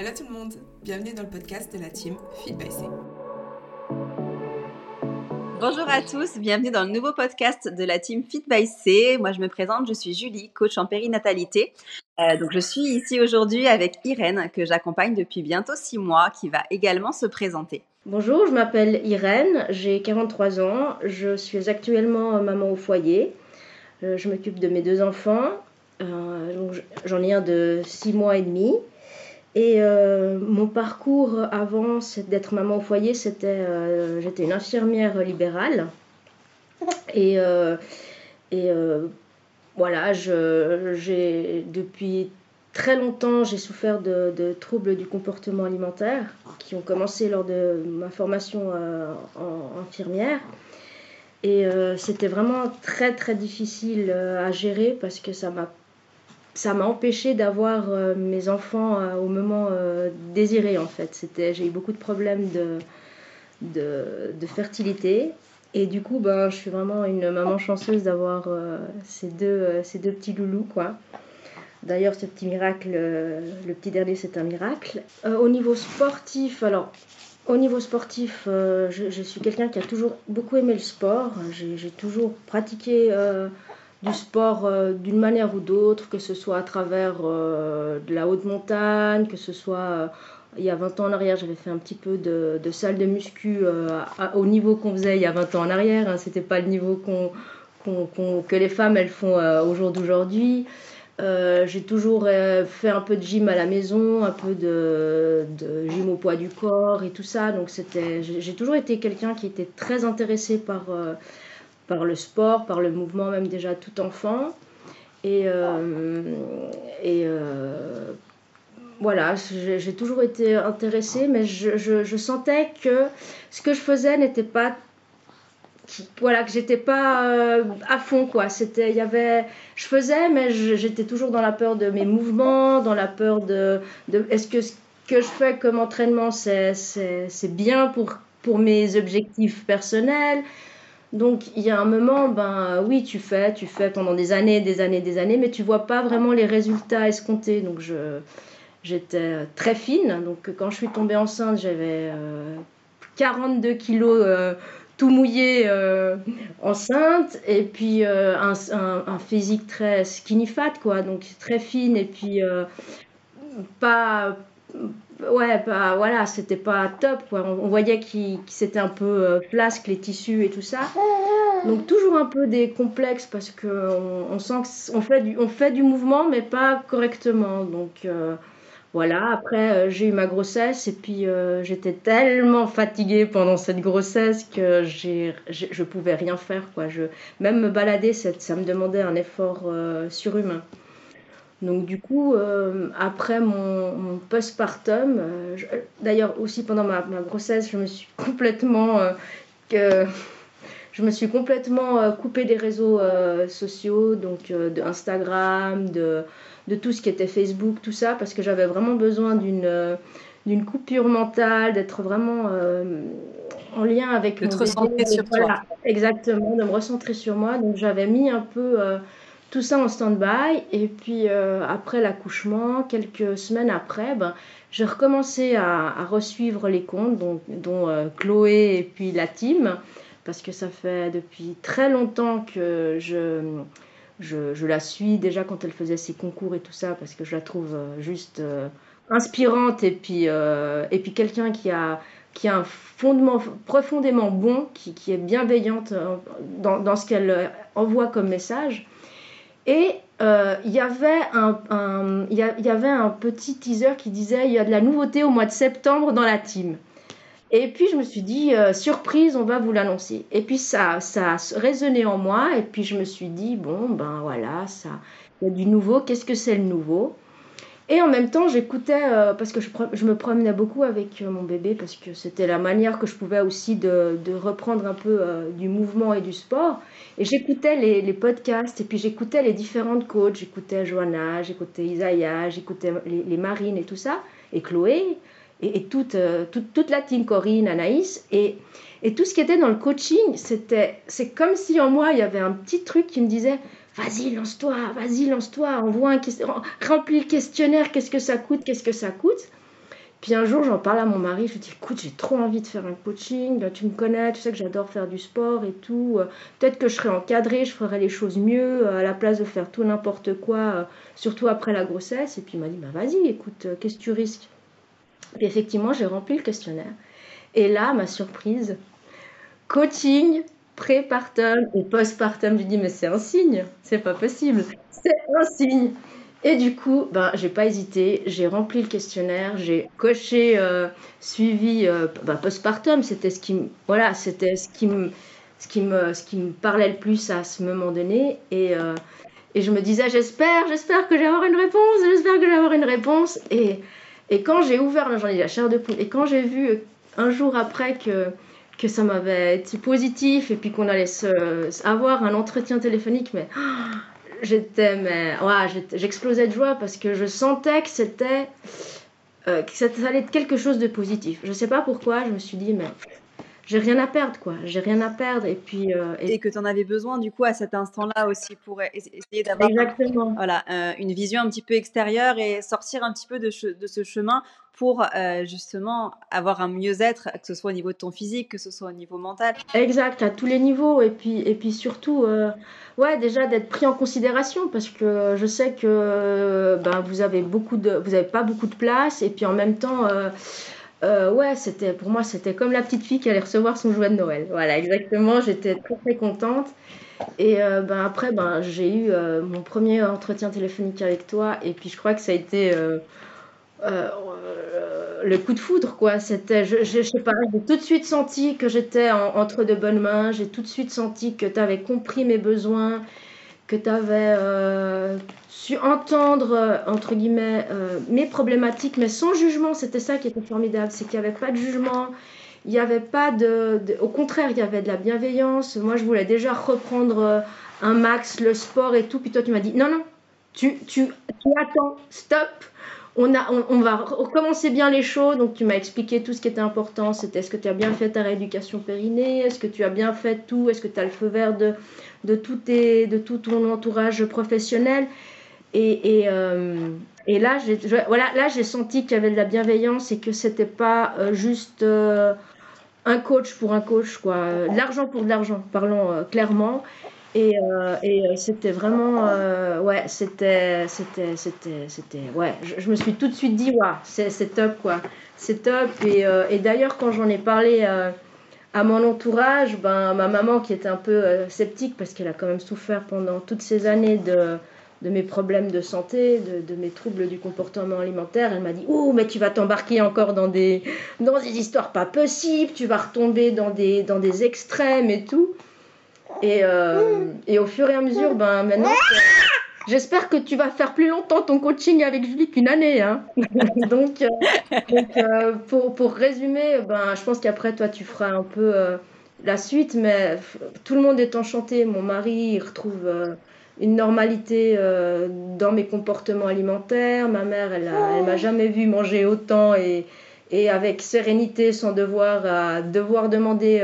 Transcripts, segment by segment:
Hello tout le monde, bienvenue dans le podcast de la team Fit by C. Bonjour à tous, bienvenue dans le nouveau podcast de la team Fit by C. Moi je me présente, je suis Julie, coach en périnatalité. Euh, donc je suis ici aujourd'hui avec Irène que j'accompagne depuis bientôt six mois qui va également se présenter. Bonjour, je m'appelle Irène, j'ai 43 ans, je suis actuellement maman au foyer. Euh, je m'occupe de mes deux enfants, euh, j'en ai un de six mois et demi et euh, mon parcours avant d'être maman au foyer, c'était euh, j'étais une infirmière libérale. Et, euh, voilà, j'ai depuis très longtemps, j'ai souffert de, de, troubles du comportement alimentaire qui ont commencé lors de ma formation en infirmière. Et c'était vraiment très très difficile à gérer parce que ça m'a ça m'a empêché d'avoir euh, mes enfants euh, au moment euh, désiré en fait. J'ai eu beaucoup de problèmes de, de, fertilité et du coup ben, je suis vraiment une maman chanceuse d'avoir ces, deux, ces deux petits loulous quoi. D'ailleurs ce petit miracle, le petit dernier c'est un miracle. au niveau sportif, alors au niveau sportif, je, suis quelqu'un qui a toujours beaucoup aimé le sport. J'ai toujours pratiqué du sport euh, d'une manière ou d'autre, que ce soit à travers euh, de la haute montagne, que ce soit euh, il y a 20 ans en arrière, j'avais fait un petit peu de, de salle de muscu au niveau qu'on faisait il y a 20 ans en arrière. Hein, C'était pas le niveau qu'on, que les femmes elles font au jour d'aujourd'hui. j'ai toujours fait un peu de gym à la maison, un peu de, de gym au poids du corps et tout ça. Donc j'ai toujours été quelqu'un qui était très intéressé par par le sport, par le mouvement, même déjà tout enfant. Et, euh, euh, voilà, j'ai toujours été intéressée, mais je, sentais que ce que je faisais n'était pas voilà que j'étais pas euh, à fond quoi c'était il y avait je faisais mais j'étais toujours dans la peur de mes mouvements dans la peur de, est-ce que ce que je fais comme entraînement c'est bien pour mes objectifs personnels? Donc il y a un moment, ben oui, tu fais, tu fais pendant des années, des années, des années, mais tu vois pas vraiment les résultats escomptés. Donc je, j'étais très fine. Donc quand je suis tombée enceinte, j'avais 42 euh, kilos euh, tout mouillé euh, enceinte, et puis un, un, physique très skinny fat, quoi. Donc très fine, et puis pas ouais, bah, voilà, c'était pas top. Quoi. On, voyait qu'il c'était un peu euh, flasque, les tissus et tout ça. Donc toujours un peu des complexes parce qu'on on sent qu'on fait, du, on fait du mouvement mais pas correctement. Donc euh, voilà, après euh, j'ai eu ma grossesse et puis j'étais tellement fatiguée pendant cette grossesse que j'ai, je pouvais rien faire. Quoi. Je, même me balader, ça me demandait un effort surhumain. Donc du coup, euh, après mon, postpartum, euh, d'ailleurs aussi pendant ma, grossesse, je me suis complètement, euh, que, je me suis complètement coupée des réseaux sociaux, donc de Instagram, de, de, tout ce qui était Facebook, tout ça, parce que j'avais vraiment besoin d'une d'une coupure mentale, d'être vraiment en lien avec de te recentrer sur toi. Exactement, de me recentrer sur moi. Donc j'avais mis un peu tout ça en stand-by. Et puis euh, après l'accouchement, quelques semaines après, ben, j'ai recommencé à, à resuivre les comptes, dont, dont euh, Chloé et puis la team, parce que ça fait depuis très longtemps que je, je, la suis déjà quand elle faisait ses concours et tout ça, parce que je la trouve euh, juste inspirante et puis, et puis quelqu'un qui a qui a un fondement profondément bon, qui, qui est bienveillante dans, dans ce qu'elle envoie comme message. Et euh, il y avait un, y, avait un petit teaser qui disait il y a de la nouveauté au mois de septembre dans la team. Et puis je me suis dit euh, surprise, on va vous l'annoncer. Et puis ça, ça a résonné en moi. Et puis je me suis dit bon ben voilà, ça, il y a du nouveau. Qu'est-ce que c'est le nouveau? Et en même temps, j'écoutais, euh, parce que je, je, me promenais beaucoup avec mon bébé, parce que c'était la manière que je pouvais aussi de, de reprendre un peu du mouvement et du sport. Et j'écoutais les, les, podcasts, et puis j'écoutais les différentes coachs. J'écoutais Johanna, j'écoutais Isaiah, j'écoutais les, les, Marines et tout ça, et Chloé, et, toute, euh, toute, toute, la team Corinne, Anaïs. Et, et tout ce qui était dans le coaching, c'était, c'est comme si en moi, il y avait un petit truc qui me disait Vas-y, lance-toi, vas-y, lance-toi, envoie un remplis le questionnaire, qu'est-ce que ça coûte, qu'est-ce que ça coûte. Puis un jour, j'en parle à mon mari, je lui dis écoute, j'ai trop envie de faire un coaching, tu me connais, tu sais que j'adore faire du sport et tout. Peut-être que je serais encadrée, je ferais les choses mieux à la place de faire tout n'importe quoi, surtout après la grossesse. Et puis il m'a dit bah vas-y, écoute, qu'est-ce que tu risques? Et effectivement, j'ai rempli le questionnaire. Et là, ma surprise, coaching, prépartum et postpartum, je lui dis mais c'est un signe, c'est pas possible, c'est un signe. Et du coup, ben, j'ai pas hésité, j'ai rempli le questionnaire, j'ai coché euh, suivi euh, ben, postpartum, c'était ce qui, voilà, ce qui me, ce qui ce qui parlait le plus à ce moment donné. Et, euh, et je me disais, j'espère, j'espère que j'ai avoir une réponse, j'espère que j'ai avoir une réponse. Et, et quand j'ai ouvert, j'en ai la chair de poule. Et quand j'ai vu un jour après que que ça m'avait été positif et puis qu'on allait se, avoir un entretien téléphonique, mais j'étais, mais ouais, j'explosais de joie parce que je sentais que c'était, euh, que ça allait être quelque chose de positif. Je sais pas pourquoi, je me suis dit, mais j'ai rien à perdre, quoi. J'ai rien à perdre. Et puis. Euh, et... que tu en avais besoin, du coup, à cet instant-là aussi, pour essayer d'avoir voilà, euh, une vision un petit peu extérieure et sortir un petit peu de, de ce chemin pour euh, justement avoir un mieux-être, que ce soit au niveau de ton physique, que ce soit au niveau mental. Exact, à tous les niveaux. Et puis, et puis surtout, ouais, déjà d'être pris en considération parce que je sais que ben, vous avez beaucoup de, vous avez pas beaucoup de place. Et puis en même temps. Euh, ouais, c'était pour moi c'était comme la petite fille qui allait recevoir son jouet de Noël. Voilà, exactement. J'étais très très contente. Et euh, ben après, ben j'ai eu euh, mon premier entretien téléphonique avec toi, et puis je crois que ça a été le coup de foudre, quoi. C'était, je, sais pas, j'ai tout de suite senti que j'étais entre de bonnes mains. J'ai tout de suite senti que tu avais compris mes besoins, que tu avais euh, su entendre, euh, entre guillemets, euh, mes problématiques, mais sans jugement. C'était ça qui était formidable, c'est qu'il n'y avait pas de jugement, il n'y avait pas de, Au contraire, il y avait de la bienveillance. Moi, je voulais déjà reprendre un max, le sport et tout, puis toi, tu m'as dit, non, non, tu, tu, tu attends, stop. On, va recommencer bien les choses. Donc, tu m'as expliqué tout ce qui était important. C'était est-ce que tu as bien fait ta rééducation périnée? Est-ce que tu as bien fait tout? Est-ce que tu as le feu vert de, tout, ton entourage professionnel? Et, euh, là, j'ai senti qu'il y avait de la bienveillance et que c'était pas euh, juste euh, un coach pour un coach, quoi. L'argent pour de l'argent, parlons clairement. Et, et c'était vraiment, ouais, c'était, c'était, c'était, c'était, ouais. Je, me suis tout de suite dit, ouais, c'est, top, quoi. C'est top. Et, d'ailleurs, quand j'en ai parlé à mon entourage, ben, ma maman qui était un peu euh, sceptique parce qu'elle a quand même souffert pendant toutes ces années de, de mes problèmes de santé, de, de, mes troubles du comportement alimentaire, elle m'a dit Oh, mais tu vas t'embarquer encore dans des, dans des histoires pas possibles, tu vas retomber dans des, dans des extrêmes et tout. Et, euh, et au fur et à mesure, ben, maintenant, J'espère que tu vas faire plus longtemps ton coaching avec Julie qu'une année. Hein. donc, euh, euh, pour, pour, résumer, ben, je pense qu'après, toi, tu feras un peu la suite, mais tout le monde est enchanté. Mon mari, il retrouve une normalité dans mes comportements alimentaires. Ma mère, elle, elle m'a jamais vu manger autant et, et avec sérénité sans devoir, à devoir demander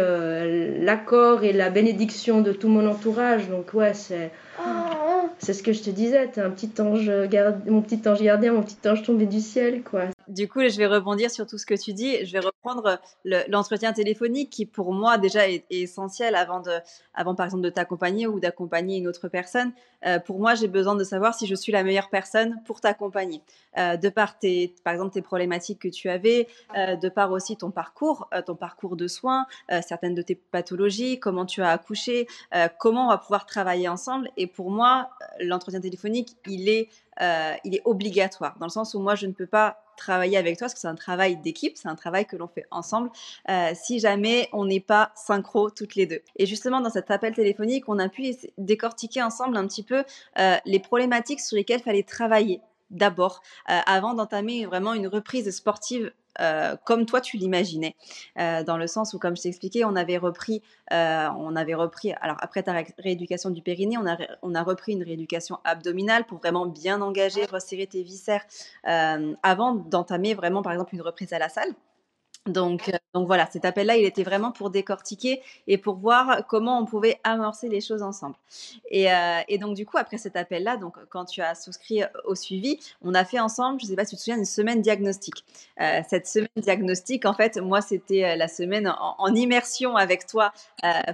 l'accord et la bénédiction de tout mon entourage. Donc, ouais, c'est c'est ce que je te disais, t'es un petit ange, mon petit ange gardien, mon petit ange tombé du ciel, quoi. Du coup, je vais rebondir sur tout ce que tu dis. Je vais reprendre l'entretien téléphonique qui, pour moi, déjà est, essentiel avant, de, avant, par exemple, de t'accompagner ou d'accompagner une autre personne. Euh, pour moi, j'ai besoin de savoir si je suis la meilleure personne pour t'accompagner. Euh, de par, tes, par exemple, tes problématiques que tu avais, euh, de par aussi ton parcours, ton parcours de soins, certaines de tes pathologies, comment tu as accouché, comment on va pouvoir travailler ensemble. Et pour moi, l'entretien téléphonique, il est, il est obligatoire, dans le sens où moi, je ne peux pas travailler avec toi, parce que c'est un travail d'équipe, c'est un travail que l'on fait ensemble, euh, si jamais on n'est pas synchro toutes les deux. Et justement, dans cet appel téléphonique, on a pu décortiquer ensemble un petit peu euh, les problématiques sur lesquelles fallait travailler d'abord, euh, avant d'entamer vraiment une reprise sportive euh, comme toi tu l'imaginais, euh, dans le sens où, comme je t'ai expliqué, on avait repris, euh, on avait repris, alors après ta rééducation du périnée, on a, on a repris une rééducation abdominale pour vraiment bien engager, resserrer tes viscères avant d'entamer vraiment, par exemple, une reprise à la salle. Donc, euh, donc voilà, cet appel-là, il était vraiment pour décortiquer et pour voir comment on pouvait amorcer les choses ensemble. Et, euh, donc du coup, après cet appel-là, donc quand tu as souscrit au suivi, on a fait ensemble, je ne sais pas si tu te souviens, une semaine diagnostique. Euh, cette semaine diagnostique, en fait, moi, c'était la semaine en, immersion avec toi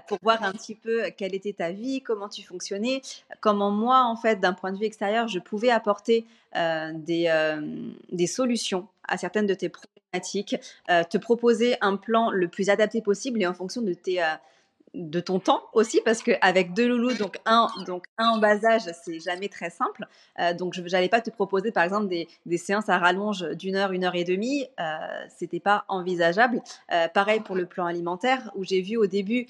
pour voir un petit peu quelle était ta vie, comment tu fonctionnais, comment moi, en fait, d'un point de vue extérieur, je pouvais apporter des, des solutions à certaines de tes euh, te proposer un plan le plus adapté possible et en fonction de tes euh, de ton temps aussi parce qu'avec deux loulous donc un donc un en bas âge c'est jamais très simple. Euh, donc je n'allais pas te proposer par exemple des, des séances à rallonge d'une heure une heure et demie. Euh, c'était pas envisageable. Pareil pour le plan alimentaire où j'ai vu au début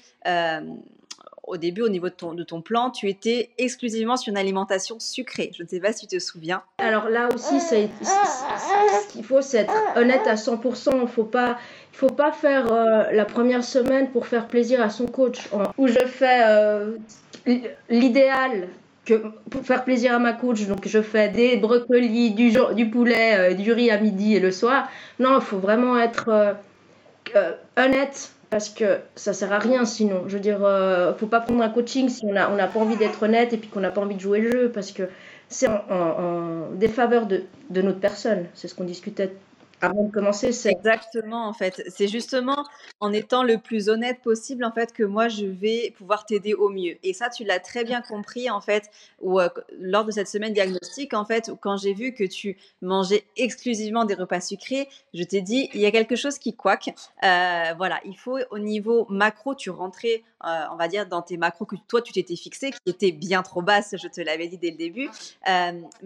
au début, au niveau de ton, de ton plan, tu étais exclusivement sur une alimentation sucrée. Je ne sais pas si tu te souviens. Alors là aussi, c'est, il faut être honnête à 100%. Il ne faut pas, faut pas faire euh, la première semaine pour faire plaisir à son coach. Où je fais euh, l'idéal pour faire plaisir à ma coach, donc je fais des brocolis, du, du poulet, euh, du riz à midi et le soir. Non, il faut vraiment être honnête parce que ça sert à rien sinon. Je veux dire, euh, faut pas prendre un coaching si on n'a pas envie d'être honnête et puis qu'on n'a pas envie de jouer le jeu, parce que c'est en, en, défaveur de, de notre personne. C'est ce qu'on discutait avant de commencer, c'est exactement en fait. C'est justement en étant le plus honnête possible en fait que moi je vais pouvoir t'aider au mieux. Et ça, tu l'as très bien compris en fait, ou euh, lors de cette semaine diagnostique en fait, quand j'ai vu que tu mangeais exclusivement des repas sucrés, je t'ai dit il y a quelque chose qui coaque. Euh, voilà, il faut au niveau macro, tu rentrais, euh, on va dire dans tes macros que toi tu t'étais fixé, qui étaient bien trop basses, je te l'avais dit dès le début.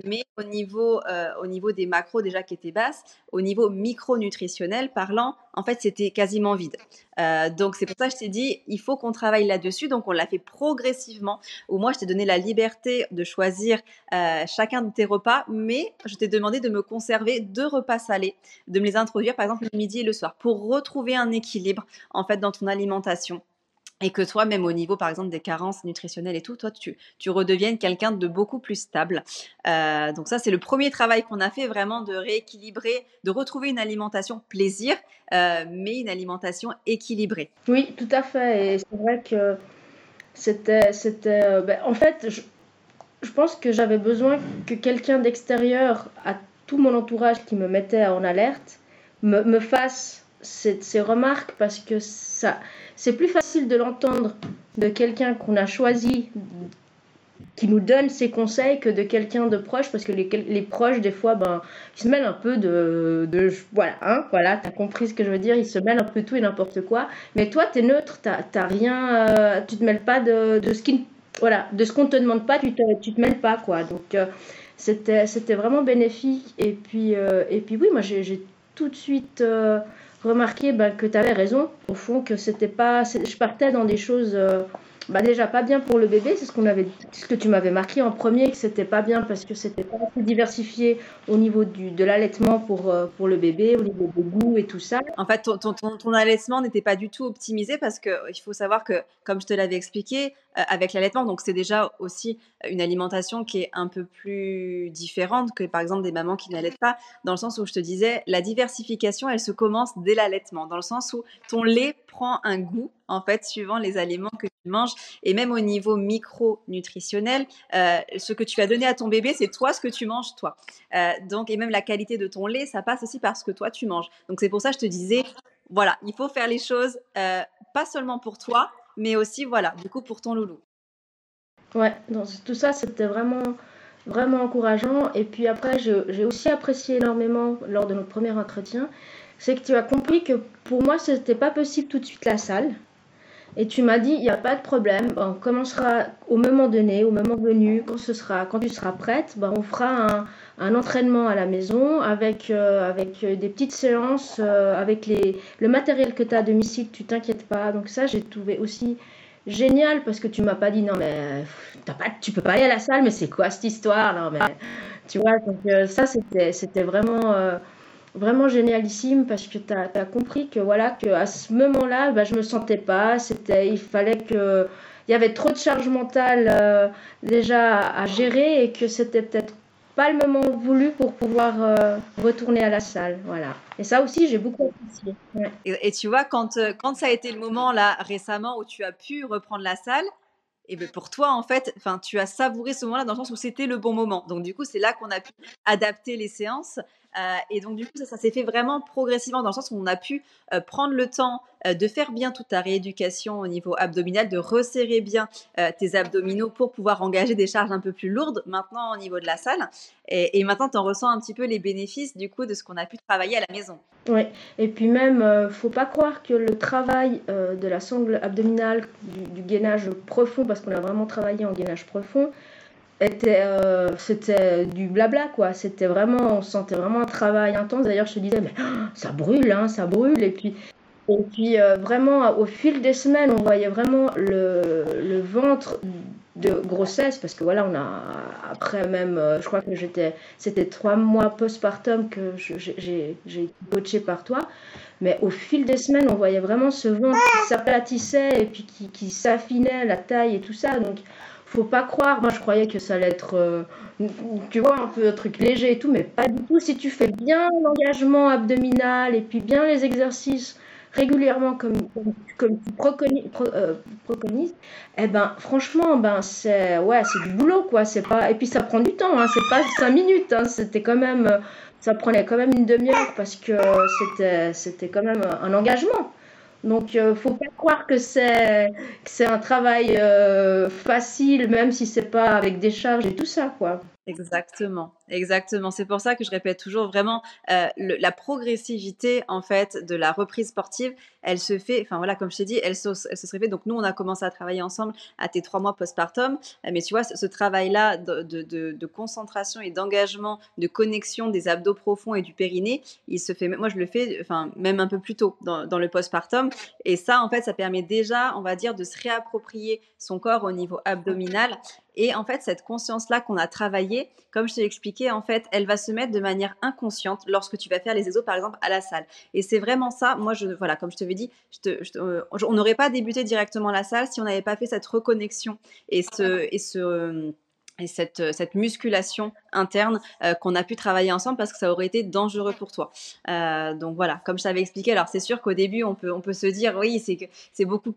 mais au niveau, au niveau des macros déjà qui étaient basses, au niveau micronutritionnel parlant, en fait, c'était quasiment vide. Euh, donc, c'est pour ça que je t'ai dit, il faut qu'on travaille là-dessus. Donc, on l'a fait progressivement, où moi, je t'ai donné la liberté de choisir euh, chacun de tes repas, mais je t'ai demandé de me conserver deux repas salés, de me les introduire, par exemple, le midi et le soir, pour retrouver un équilibre, en fait, dans ton alimentation et que toi, même au niveau, par exemple, des carences nutritionnelles et tout, toi, tu, tu redeviennes quelqu'un de beaucoup plus stable. Euh, donc ça, c'est le premier travail qu'on a fait, vraiment de rééquilibrer, de retrouver une alimentation plaisir, euh, mais une alimentation équilibrée. Oui, tout à fait. Et c'est vrai que c'était... c'était euh, ben, en fait, je, pense que j'avais besoin que quelqu'un d'extérieur à tout mon entourage qui me mettait en alerte me fasse ces, ces remarques parce que ça c'est plus facile de l'entendre de quelqu'un qu'on a choisi, qui nous donne ses conseils, que de quelqu'un de proche, parce que les, les, proches, des fois, ben, ils se mêlent un peu de. de voilà, hein, voilà, t'as compris ce que je veux dire, ils se mêlent un peu tout et n'importe quoi. Mais toi, t'es neutre, t'as rien. Euh, tu te mêles pas de, de ce qui. Voilà, de ce qu'on te demande pas, tu te, tu te mêles pas, quoi. Donc, euh, c'était c'était vraiment bénéfique. Et puis, euh, et puis oui, moi, j'ai tout de suite remarqué bah, que tu avais raison, au fond, que c'était pas. Je partais dans des choses. Euh, bah déjà pas bien pour le bébé, c'est ce avait, ce que tu m'avais marqué en premier, que c'était pas bien parce que c'était pas assez diversifié au niveau du, de l'allaitement pour, euh, pour le bébé, au niveau du goût et tout ça. En fait, ton, ton, ton, allaitement n'était pas du tout optimisé parce que il faut savoir que, comme je te l'avais expliqué, avec l'allaitement, donc c'est déjà aussi une alimentation qui est un peu plus différente que par exemple des mamans qui n'allaitent pas, dans le sens où je te disais, la diversification, elle se commence dès l'allaitement, dans le sens où ton lait prend un goût en fait suivant les aliments que tu manges et même au niveau micronutritionnel, euh, ce que tu vas donner à ton bébé, c'est toi ce que tu manges toi. Euh, donc et même la qualité de ton lait, ça passe aussi par ce que toi tu manges. Donc c'est pour ça que je te disais, voilà, il faut faire les choses pas seulement pour toi, mais aussi, voilà, du coup, pour ton loulou. Ouais, donc tout ça, c'était vraiment, vraiment encourageant. Et puis après, j'ai aussi apprécié énormément lors de notre premier entretien, c'est que tu as compris que pour moi, ce n'était pas possible tout de suite la salle. Et tu m'as dit, il n'y a pas de problème, on commencera au moment donné, au moment venu, quand, ce sera, quand tu seras prête, ben, on fera un, entraînement à la maison avec, euh, avec des petites séances, euh, avec les, le matériel que tu as à domicile, tu t'inquiètes pas. Donc ça, j'ai trouvé aussi génial parce que tu m'as pas dit, non mais as pas, tu peux pas aller à la salle, mais c'est quoi cette histoire non, mais, Tu vois, donc euh, ça, c'était vraiment vraiment génialissime parce que tu as, compris que voilà que à ce moment-là, bah, je me sentais pas. C'était, il fallait que il y avait trop de charge mentale euh, déjà à, gérer et que c'était peut-être pas le moment voulu pour pouvoir euh, retourner à la salle. Voilà. Et ça aussi, j'ai beaucoup apprécié. Et, tu vois, quand, euh, quand ça a été le moment là récemment où tu as pu reprendre la salle, et ben pour toi, en fait, tu as savouré ce moment-là dans le sens où c'était le bon moment. Donc, du coup, c'est là qu'on a pu adapter les séances. Euh, et donc, du coup, ça, s'est fait vraiment progressivement dans le sens où on a pu euh, prendre le temps euh, de faire bien toute ta rééducation au niveau abdominal, de resserrer bien tes abdominaux pour pouvoir engager des charges un peu plus lourdes maintenant au niveau de la salle. Et, maintenant, tu en ressens un petit peu les bénéfices du coup de ce qu'on a pu travailler à la maison. Oui, et puis même, faut pas croire que le travail de la sangle abdominale, du, du gainage profond, parce qu'on a vraiment travaillé en gainage profond, euh, c'était du blabla quoi. C'était vraiment on sentait vraiment un travail intense. D'ailleurs je te disais mais ça brûle hein, ça brûle. Et puis et puis euh, vraiment au fil des semaines on voyait vraiment le, le ventre de grossesse parce que voilà on a après même euh, je crois que j'étais c'était trois mois postpartum que j'ai été coachée par toi. Mais au fil des semaines on voyait vraiment ce ventre qui s'aplatissait et puis qui, qui s'affinait la taille et tout ça. Donc faut pas croire. Moi, je croyais que ça allait être, euh, tu vois, un peu un truc léger et tout, mais pas du tout. Si tu fais bien l'engagement abdominal et puis bien les exercices régulièrement comme, comme, tu euh, préconises, eh ben, franchement, ben, c'est ouais, du boulot, quoi. Pas, et puis ça prend du temps, hein, c'est pas cinq minutes, hein, c'était quand même, ça prenait quand même une demi-heure parce que c'était quand même un engagement. Donc, euh, faut pas croire que c'est c'est un travail euh, facile, même si c'est pas avec des charges et tout ça, quoi. Exactement, exactement. C'est pour ça que je répète toujours vraiment euh, la progressivité en fait de la reprise sportive. Elle se fait, enfin voilà, comme je t'ai dit, elle se, elle se serait fait. Donc nous, on a commencé à travailler ensemble à tes trois mois postpartum. Euh, mais tu vois, ce, travail-là de, concentration et d'engagement, de connexion des abdos profonds et du périnée, il se fait. Moi, je le fais, enfin même un peu plus tôt dans, dans le postpartum. Et ça, en fait, ça permet déjà, on va dire, de se réapproprier son corps au niveau abdominal et en fait, cette conscience-là qu'on a travaillée, comme je t'ai expliqué, en fait, elle va se mettre de manière inconsciente lorsque tu vas faire les exos, par exemple, à la salle. Et c'est vraiment ça. Moi, je, voilà, comme je te l'ai dit, euh, on n'aurait pas débuté directement la salle si on n'avait pas fait cette reconnexion et ce, et ce et cette, euh, cette musculation interne euh, qu'on a pu travailler ensemble parce que ça aurait été dangereux pour toi. Euh, donc voilà, comme je t'avais expliqué, alors c'est sûr qu'au début on peut, se dire oui c'est beaucoup,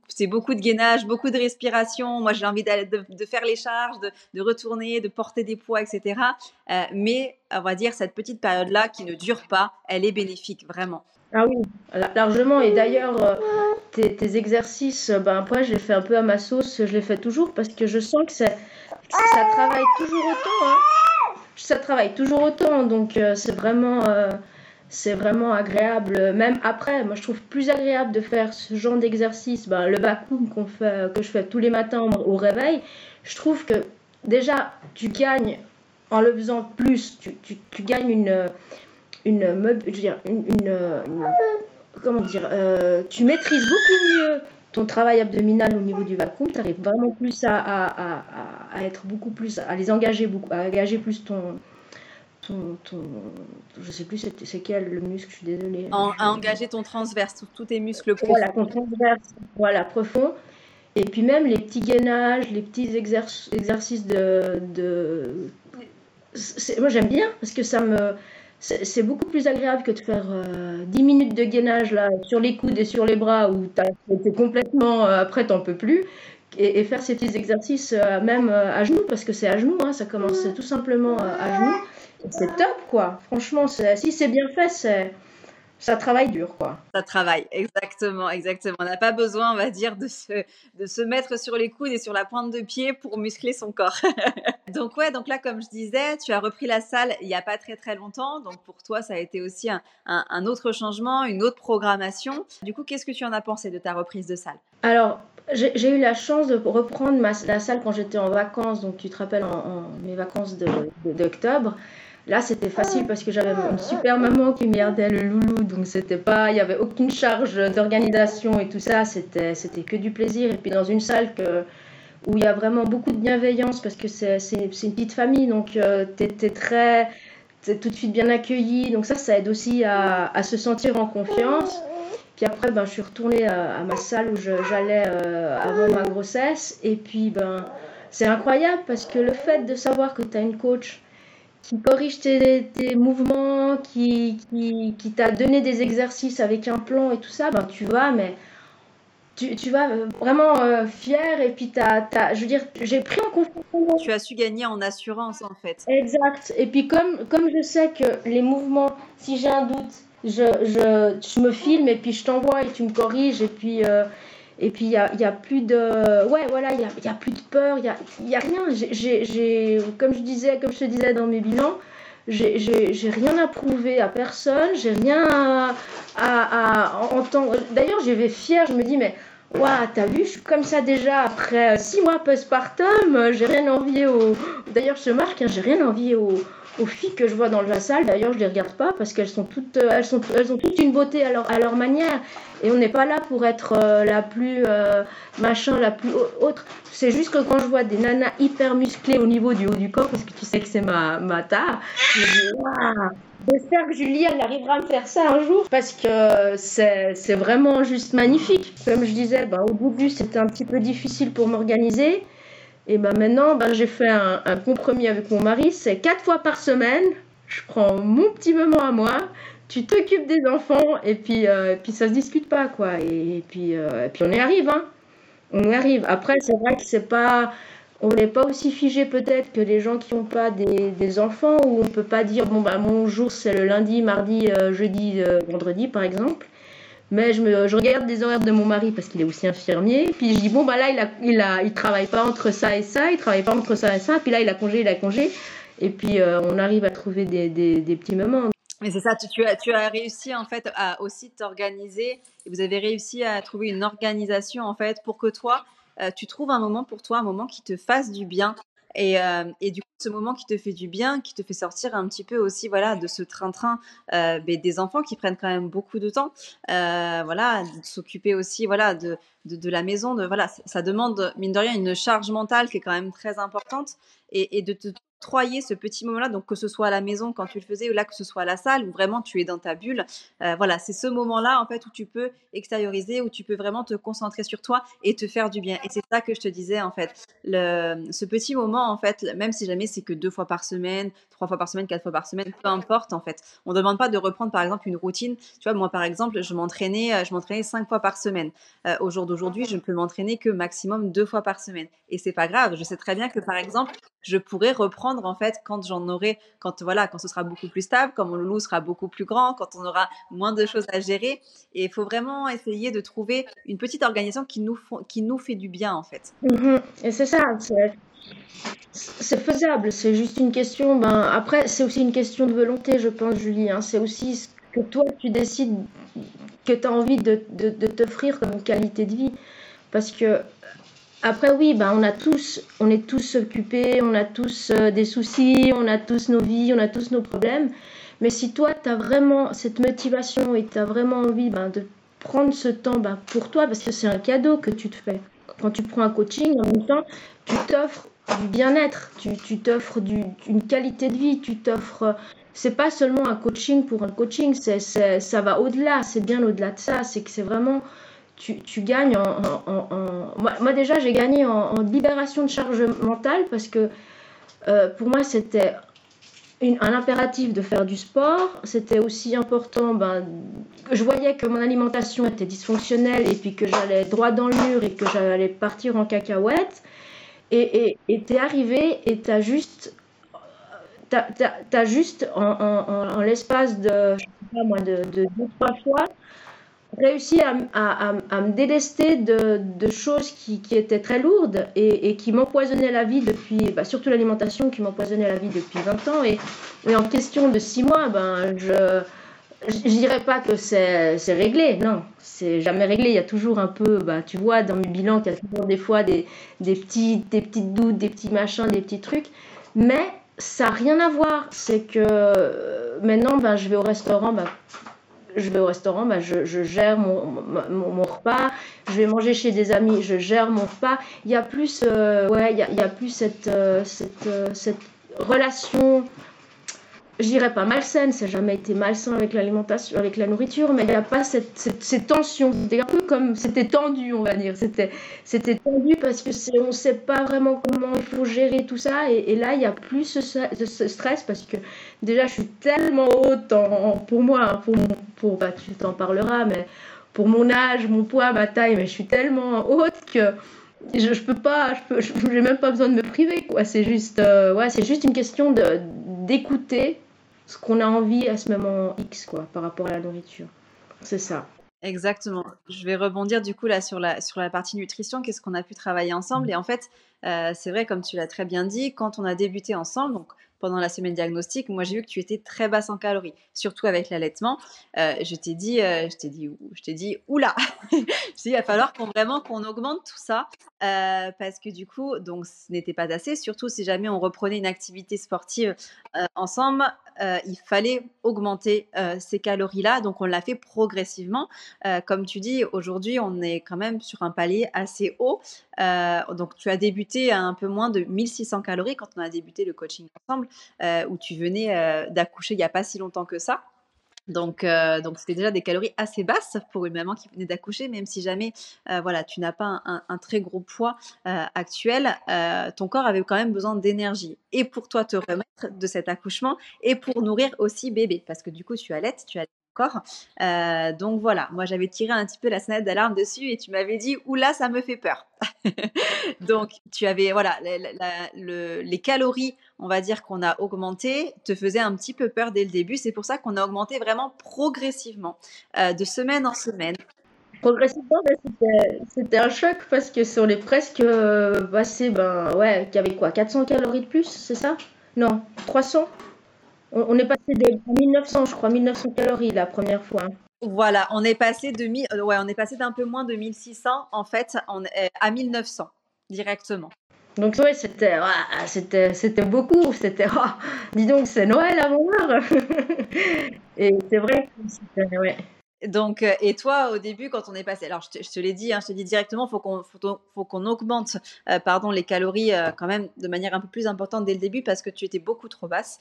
de gainage, beaucoup de respiration. Moi j'ai envie de, de, faire les charges, de, de, retourner, de porter des poids, etc. mais on va dire cette petite période là qui ne dure pas, elle est bénéfique vraiment. Ah oui, largement. Et d'ailleurs, tes, tes, exercices, ben après je les fais un peu à ma sauce, je les fais toujours parce que je sens que c'est ça travaille toujours autant. Hein. Ça travaille toujours autant, donc euh, c'est vraiment, euh, vraiment agréable. Même après, moi je trouve plus agréable de faire ce genre d'exercice, ben, le vacuum fait, que je fais tous les matins au réveil. Je trouve que déjà tu gagnes en le faisant plus, tu, tu, tu gagnes une, une, je veux dire, une, une, comment dire, euh, tu maîtrises beaucoup mieux ton travail abdominal au niveau du vacuum, tu arrives vraiment plus à, à, à, être beaucoup plus, à les engager beaucoup, à engager plus ton, ton, ton je sais plus c'est quel le muscle, je suis désolée. à engager ton transverse, tous tes muscles profonds. Voilà, ton transverse, voilà, profond. Et puis même les petits gainages, les petits exercices de... de... Moi j'aime bien parce que ça me c'est beaucoup plus agréable que de faire 10 euh, minutes de gainage là, sur les coudes et sur les bras où tu es complètement euh, après, t'en peux plus. Et, faire ces petits exercices euh, même à genoux, parce que c'est à genoux, hein, ça commence tout simplement à genoux. C'est top, quoi. Franchement, si c'est bien fait, c'est ça travaille dur, quoi. Ça travaille, exactement, exactement. On n'a pas besoin, on va dire, de se, de se mettre sur les coudes et sur la pointe de pied pour muscler son corps. donc ouais, donc là, comme je disais, tu as repris la salle il n'y a pas très très longtemps. Donc pour toi, ça a été aussi un, un, autre changement, une autre programmation. Du coup, qu'est-ce que tu en as pensé de ta reprise de salle? Alors, j'ai eu la chance de reprendre ma, la salle quand j'étais en vacances. Donc tu te rappelles, en, mes vacances d'octobre. De, Là, c'était facile parce que j'avais une super maman qui me gardait le loulou, donc c'était pas, il y avait aucune charge d'organisation et tout ça, c'était, c'était que du plaisir. Et puis dans une salle que, où il y a vraiment beaucoup de bienveillance parce que c'est, c'est, une petite famille, donc euh, tu es, très, tout de suite bien accueilli, donc ça, ça aide aussi à, à se sentir en confiance. Puis après, ben, je suis retournée à, ma salle où j'allais euh, avant ma grossesse, et puis ben, c'est incroyable parce que le fait de savoir que tu as une coach qui corrige tes, tes mouvements, qui, qui, qui t'a donné des exercices avec un plan et tout ça, ben tu vas, mais tu, tu vas vraiment euh, fier et puis t'as, t'as, je veux dire, j'ai pris en confiance. Tu as su gagner en assurance en fait. Exact. Et puis comme, comme je sais que les mouvements, si j'ai un doute, je, je, je me filme et puis je t'envoie et tu me corriges et puis euh, et puis il y a, a, plus de ouais voilà il a, plus de peur il y a, a rien j'ai, comme je disais comme je te disais dans mes bilans j'ai, rien à prouver à personne j'ai rien à, entendre d'ailleurs j'y vais fière je me dis mais Waouh, t'as vu, je suis comme ça déjà après six mois postpartum. J'ai rien envie au. D'ailleurs, je marque, hein, j'ai rien envie au, aux filles que je vois dans la salle. D'ailleurs, je les regarde pas parce qu'elles sont toutes, elles ont toutes une beauté à leur manière. Et on n'est pas là pour être euh, la plus euh, machin, la plus autre. C'est juste que quand je vois des nanas hyper musclées au niveau du haut du corps, parce que tu sais que c'est ma, ma tare, je dis, J'espère que Julie, elle arrivera à me faire ça un jour parce que c'est vraiment juste magnifique. Comme je disais, bah, au début, c'était un petit peu difficile pour m'organiser. Et ben maintenant, ben j'ai fait un, compromis avec mon mari, c'est quatre fois par semaine, je prends mon petit moment à moi, tu t'occupes des enfants et puis, euh, puis ça se discute pas quoi. Et, puis, euh, et puis on y arrive, hein. On y arrive. Après, c'est vrai que c'est pas, on n'est pas aussi figé peut-être que les gens qui n'ont pas des, des, enfants où on peut pas dire bon bah mon jour c'est le lundi, mardi, euh, jeudi, vendredi par exemple. Mais je, me, je regarde les horaires de mon mari parce qu'il est aussi infirmier. Puis je dis, bon, bah là, il a, il a, il travaille pas entre ça et ça, il travaille pas entre ça et ça. Puis là, il a congé, il a congé. Et puis, euh, on arrive à trouver des, des petits moments. Mais c'est ça, tu, as, tu as réussi en fait à aussi t'organiser vous avez réussi à trouver une organisation en fait pour que toi, euh, tu trouves un moment pour toi, un moment qui te fasse du bien. Et, euh, et, du coup, ce moment qui te fait du bien, qui te fait sortir un petit peu aussi, voilà, de ce train-train euh, des enfants qui prennent quand même beaucoup de temps, voilà, de s'occuper aussi, voilà, de, de, la maison, de voilà, ça demande mine de rien une charge mentale qui est quand même très importante et de te octroyer ce petit moment-là, donc que ce soit à la maison quand tu le faisais ou là que ce soit à la salle où vraiment tu es dans ta bulle. Euh, voilà, c'est ce moment-là en fait où tu peux extérioriser, où tu peux vraiment te concentrer sur toi et te faire du bien. Et c'est ça que je te disais en fait. Le, ce petit moment en fait, même si jamais c'est que deux fois par semaine, trois fois par semaine, quatre fois par semaine, peu importe en fait. On ne demande pas de reprendre par exemple une routine. Tu vois, moi par exemple, je m'entraînais, euh, je m'entraînais cinq fois par semaine. Euh, au jour d'aujourd'hui, je ne peux m'entraîner que maximum deux fois par semaine. Et c'est pas grave. Je sais très bien que par exemple, je pourrais reprendre en fait quand j'en aurai, quand voilà, quand ce sera beaucoup plus stable, quand mon loulou sera beaucoup plus grand, quand on aura moins de choses à gérer. Et il faut vraiment essayer de trouver une petite organisation qui nous, qui nous fait du bien en fait. Mm-hmm. Et c'est ça, c'est faisable. C'est juste une question. Ben après, c'est aussi une question de volonté, je pense, Julie. Hein. C'est aussi que toi tu décides que tu as envie de, de t'offrir comme qualité de vie. Parce que après, oui, ben, on a tous, on est tous occupés, on a tous euh, des soucis, on a tous nos vies, on a tous nos problèmes. Mais si toi, tu as vraiment cette motivation et tu as vraiment envie ben, de prendre ce temps ben, pour toi, parce que c'est un cadeau que tu te fais. Quand tu prends un coaching, en même temps, tu t'offres du bien-être, tu t'offres une qualité de vie, tu t'offres. C'est pas seulement un coaching pour un coaching, c'est, ça va au-delà, c'est bien au-delà de ça, c'est que c'est vraiment tu, gagnes en... Moi, déjà, j'ai gagné en, libération de charge mentale parce que euh, pour moi, c'était un impératif de faire du sport. C'était aussi important, ben, je voyais que mon alimentation était dysfonctionnelle et puis que j'allais droit dans le mur et que j'allais partir en cacahuète. Et tu es arrivé et tu as juste T'as juste en, l'espace de, je sais pas moi, de, de deux, trois fois, réussi à, à, à, me délester de, de choses qui, qui, étaient très lourdes et, et qui m'empoisonnaient la vie depuis, bah, surtout l'alimentation qui m'empoisonnait la vie depuis 20 ans. Et, et, en question de 6 mois, ben, je je dirais pas que c'est réglé, non, c'est jamais réglé. Il y a toujours un peu, bah, tu vois, dans mes bilans, il y a toujours des fois des, petits, des petites doutes, des petits machins, des petits trucs. Mais ça n'a rien à voir. C'est que maintenant, ben, je vais au restaurant, ben, je vais au restaurant, bah, je, je, gère mon, mon, repas. Je vais manger chez des amis, je gère mon repas. Il y a plus, euh, ouais, il y a, il y a plus cette, euh, cette, euh, cette relation je dirais pas malsaine, ça n'a jamais été malsain avec l'alimentation, avec la nourriture, mais il n'y a pas cette, cette, tension. C'était un peu comme, c'était tendu, on va dire. C'était, tendu parce que on ne sait pas vraiment comment il faut gérer tout ça. Et, là, il n'y a plus ce, stress parce que déjà, je suis tellement haute pour moi, hein, pour, bah, tu t'en parleras, mais pour mon âge, mon poids, ma taille, mais je suis tellement haute que je, je peux pas, je j'ai même pas besoin de me priver. C'est juste, euh, c'est juste une question d'écouter ce qu'on a envie à ce moment X, quoi, par rapport à la nourriture. C'est ça. Exactement. Je vais rebondir du coup là sur la, sur la partie nutrition, qu'est-ce qu'on a pu travailler ensemble. Et en fait, euh, c'est vrai, comme tu l'as très bien dit, quand on a débuté ensemble, donc pendant la semaine diagnostique, moi j'ai vu que tu étais très basse en calories, surtout avec l'allaitement. Euh, je t'ai dit, euh, je t'ai dit, je t'ai dit, oula, je t'ai dit, il va falloir qu'on vraiment qu'on augmente tout ça parce que du coup, donc ce n'était pas assez. Surtout si jamais on reprenait une activité sportive ensemble, il fallait augmenter ces calories-là. Donc on l'a fait progressivement. comme tu dis, aujourd'hui on est quand même sur un palier assez haut. donc tu as débuté à un peu moins de 1600 calories quand on a débuté le coaching ensemble. Euh, où tu venais euh, d'accoucher il n'y a pas si longtemps que ça. Donc, euh, donc c'était déjà des calories assez basses pour une maman qui venait d'accoucher, même si jamais, voilà, tu n'as pas un, très gros poids actuel, ton corps avait quand même besoin d'énergie. Et pour toi te remettre de cet accouchement, et pour nourrir aussi bébé, parce que du coup tu allaites, tu allaites Euh, donc voilà, moi j'avais tiré un petit peu la sonnette d'alarme dessus et tu m'avais dit oula ça me fait peur. donc tu avais voilà les calories, on va dire qu'on a augmenté, te faisaient un petit peu peur dès le début. C'est pour ça qu'on a augmenté vraiment progressivement, euh, de semaine en semaine. Progressivement, c'était un choc parce que sur les presque euh, passés, ben ouais, qu'il avait quoi, 400 calories de plus, c'est ça? Non, 300 on, est passé de 1900, je crois, 1900 calories la première fois. Voilà, on est passé de euh, ouais, on est passé d'un peu moins de 1600 en fait euh, à 1900 directement. Donc ouais, c'était c'était c'était beaucoup, c'était oh, dis donc c'est Noël à mon heure. Et c'est vrai que c'était ouais. Donc, euh, et toi, au début, quand on est passé, alors je te, l'ai dit, hein, je te dis directement, faut qu'on, faut, qu'on augmente, euh, pardon, les calories euh, quand même de manière un peu plus importante dès le début parce que tu étais beaucoup trop basse.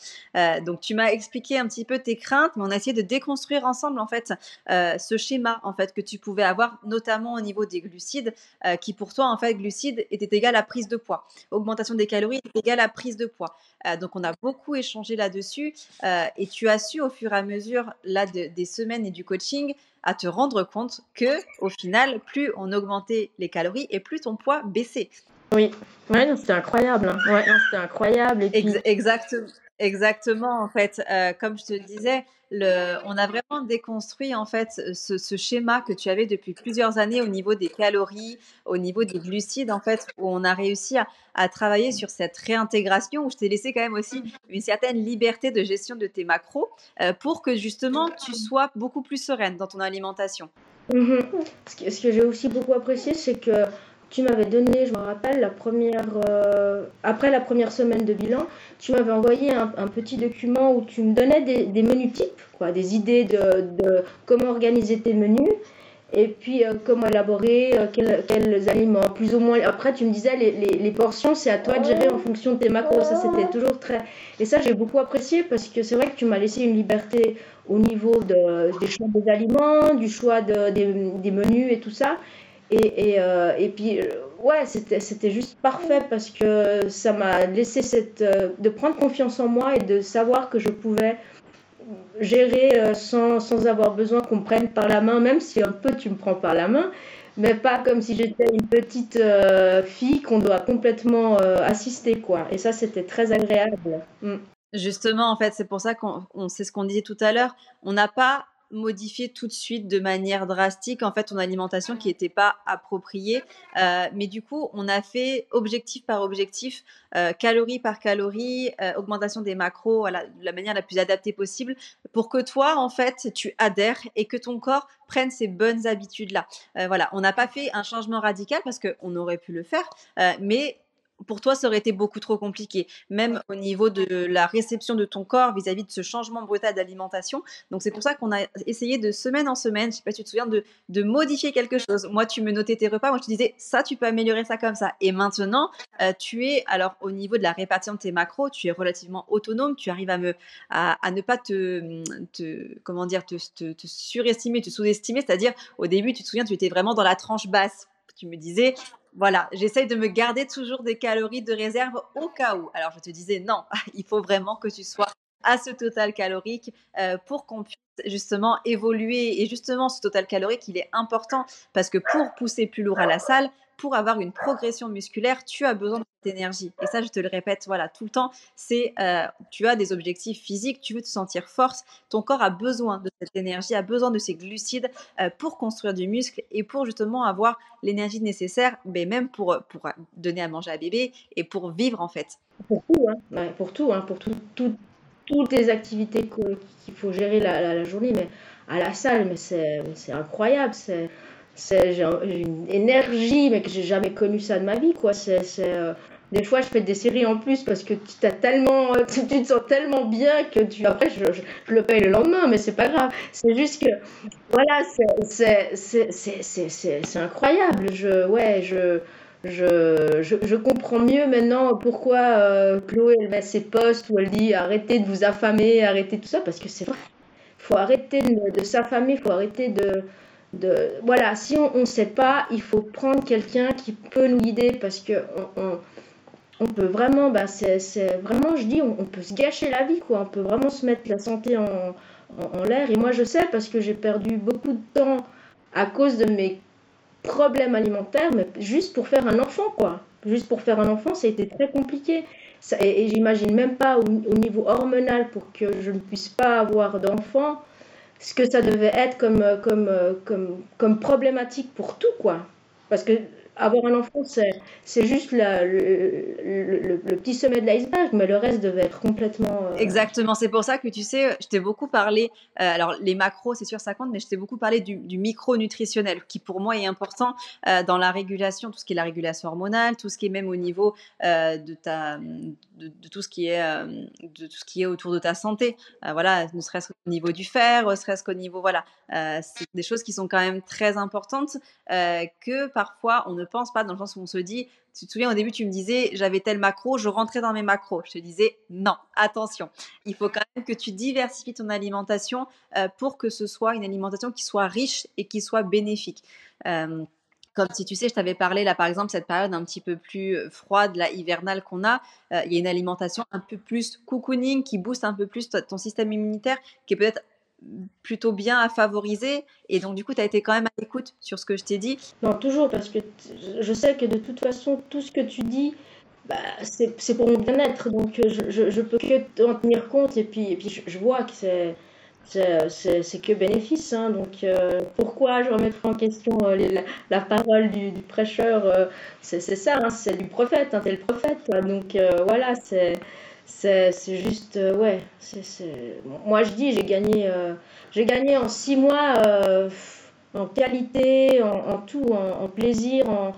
donc, tu m'as expliqué un petit peu tes craintes, mais on a essayé de déconstruire ensemble en fait ce schéma en fait que tu pouvais avoir, notamment au niveau des glucides, qui pour toi en fait glucides était égal à prise de poids, augmentation des calories est égal à prise de poids. donc, on a beaucoup échangé là-dessus et tu as su au fur et à mesure là des semaines et du coaching à te rendre compte que au final, plus on augmentait les calories et plus ton poids baissait. Oui, ouais, c'était incroyable. Hein. Ouais, c'était incroyable. Exactement. Exactement, en fait, euh, comme je te disais, on a vraiment déconstruit en fait ce, schéma que tu avais depuis plusieurs années au niveau des calories, au niveau des glucides, en fait, où on a réussi à, travailler sur cette réintégration, où je t'ai laissé quand même aussi une certaine liberté de gestion de tes macros euh, pour que justement tu sois beaucoup plus sereine dans ton alimentation. Mm-hmm. Ce que j'ai aussi beaucoup apprécié, c'est que tu m'avais donné, je me rappelle, euh, après la première semaine de bilan, tu m'avais envoyé un, petit document où tu me donnais des, menus types, quoi, des idées de, comment organiser tes menus et puis euh, comment élaborer, euh, quels, aliments, plus ou moins. Après, tu me disais, les, portions, c'est à toi de gérer en fonction de tes macros. Ça, c'était toujours très. Et ça, j'ai beaucoup apprécié parce que c'est vrai que tu m'as laissé une liberté au niveau de, des choix des aliments, du choix de, des, des menus et tout ça. Et, et, euh, et puis, euh, ouais, c'était juste parfait parce que ça m'a laissé cette, euh, de prendre confiance en moi et de savoir que je pouvais gérer sans, sans avoir besoin qu'on me prenne par la main, même si un peu tu me prends par la main, mais pas comme si j'étais une petite fille qu'on doit complètement assister, quoi. Et ça, c'était très agréable. Mm. Justement, en fait, c'est pour ça qu'on c'est ce qu'on disait tout à l'heure. On n'a pas modifier tout de suite de manière drastique en fait ton alimentation qui n'était pas appropriée. Euh, mais du coup, on a fait objectif par objectif, euh, calorie par calorie, euh, augmentation des macros à la, de la manière la plus adaptée possible pour que toi, en fait, tu adhères et que ton corps prenne ces bonnes habitudes-là. voilà, on n'a pas fait un changement radical parce qu'on aurait pu le faire, mais pour toi, ça aurait été beaucoup trop compliqué, même au niveau de la réception de ton corps vis-à-vis de ce changement brutal d'alimentation. Donc, c'est pour ça qu'on a essayé de semaine en semaine, je sais pas si tu te souviens, de, de modifier quelque chose. Moi, tu me notais tes repas, moi, je te disais, ça, tu peux améliorer ça comme ça. Et maintenant, euh, tu es, alors, au niveau de la répartition de tes macros, tu es relativement autonome, tu arrives à, me, à, ne pas te, te, comment dire, te, te, te surestimer, te sous-estimer. C'est-à-dire, au début, tu te souviens, tu étais vraiment dans la tranche basse tu me disais, voilà, j'essaye de me garder toujours des calories de réserve au cas où. Alors je te disais non, il faut vraiment que tu sois à ce total calorique euh, pour qu'on puisse justement évoluer. Et justement, ce total calorique, il est important parce que pour pousser plus lourd à la salle, pour avoir une progression musculaire, tu as besoin de cette énergie. Et ça, je te le répète, voilà, tout le temps, c'est euh, tu as des objectifs physiques, tu veux te sentir force, ton corps a besoin de cette énergie, a besoin de ces glucides euh, pour construire du muscle et pour justement avoir l'énergie nécessaire, mais même pour, donner à manger à bébé et pour vivre en fait. Pour tout, hein. pour tout, hein. pour tout, toutes les activités qu'il faut gérer la, la, journée, mais à la salle, mais c'est incroyable, c'est j'ai une énergie mais que j'ai jamais connu ça de ma vie quoi. C'est euh, des fois je fais des séries en plus parce que tu t'as tellement tu, te sens tellement bien que tu après je, je, le paye le lendemain mais c'est pas grave. C'est juste que voilà c'est c'est incroyable. Je ouais je je, je, je, comprends mieux maintenant pourquoi euh, Chloé elle met ses posts où elle dit arrêtez de vous affamer, arrêtez tout ça, parce que c'est vrai. Faut arrêter de, de s'affamer, faut arrêter de, voilà, si on ne sait pas, il faut prendre quelqu'un qui peut nous guider parce que on, peut vraiment, bah c'est vraiment, je dis, on, peut se gâcher la vie, quoi. On peut vraiment se mettre la santé en, l'air. Et moi, je sais parce que j'ai perdu beaucoup de temps à cause de mes problèmes alimentaires, mais juste pour faire un enfant, quoi. Juste pour faire un enfant, ça a été très compliqué. Et, j'imagine même pas au, au, niveau hormonal pour que je ne puisse pas avoir d'enfant ce que ça devait être comme, euh, comme, euh, comme, comme problématique pour tout, quoi. Parce que avoir un enfant, c'est juste le, le, petit sommet de l'iceberg, mais le reste devait être complètement. Euh, Exactement, c'est pour ça que tu sais, je t'ai beaucoup parlé, alors les macros, c'est sûr, ça compte, mais je t'ai beaucoup parlé du, du micronutritionnel, qui pour moi est important dans la régulation, tout ce qui est la régulation hormonale, tout ce qui est même au niveau de, ta, de, tout ce qui est, de tout ce qui est autour de ta santé. voilà, ne serait-ce qu'au niveau du fer, ne serait-ce qu'au niveau, voilà, c'est des choses qui sont quand même très importantes que parfois on ne pense pas dans le sens où on se dit, tu te souviens au début tu me disais j'avais tel macro, je rentrais dans mes macros. Je te disais non, attention, il faut quand même que tu diversifies ton alimentation euh, pour que ce soit une alimentation qui soit riche et qui soit bénéfique. Euh, si tu sais, je t'avais parlé là par exemple cette période un petit peu plus euh, froide, la hivernale qu'on a, il y a une alimentation un peu plus cocooning qui booste un peu plus ton système immunitaire, qui est peut-être plutôt bien à favoriser. Et donc, du coup, tu as été quand même à l'écoute sur ce que je t'ai dit. Non, toujours, parce que je sais que de toute façon, tout ce que tu dis, bah, c'est pour mon bien-être. Donc, je, je, je, peux que en tenir compte. Et puis, et puis je, vois que c'est. C'est que bénéfice, hein. donc euh, pourquoi je remettrai en question euh, la, parole du, du prêcheur euh, C'est ça, hein, c'est du prophète, hein, t'es le prophète, donc voilà, c'est c'est juste, euh, ouais. Moi, je dis, j'ai gagné, euh, j'ai gagné en six mois euh, en qualité, en, tout, en, plaisir, en.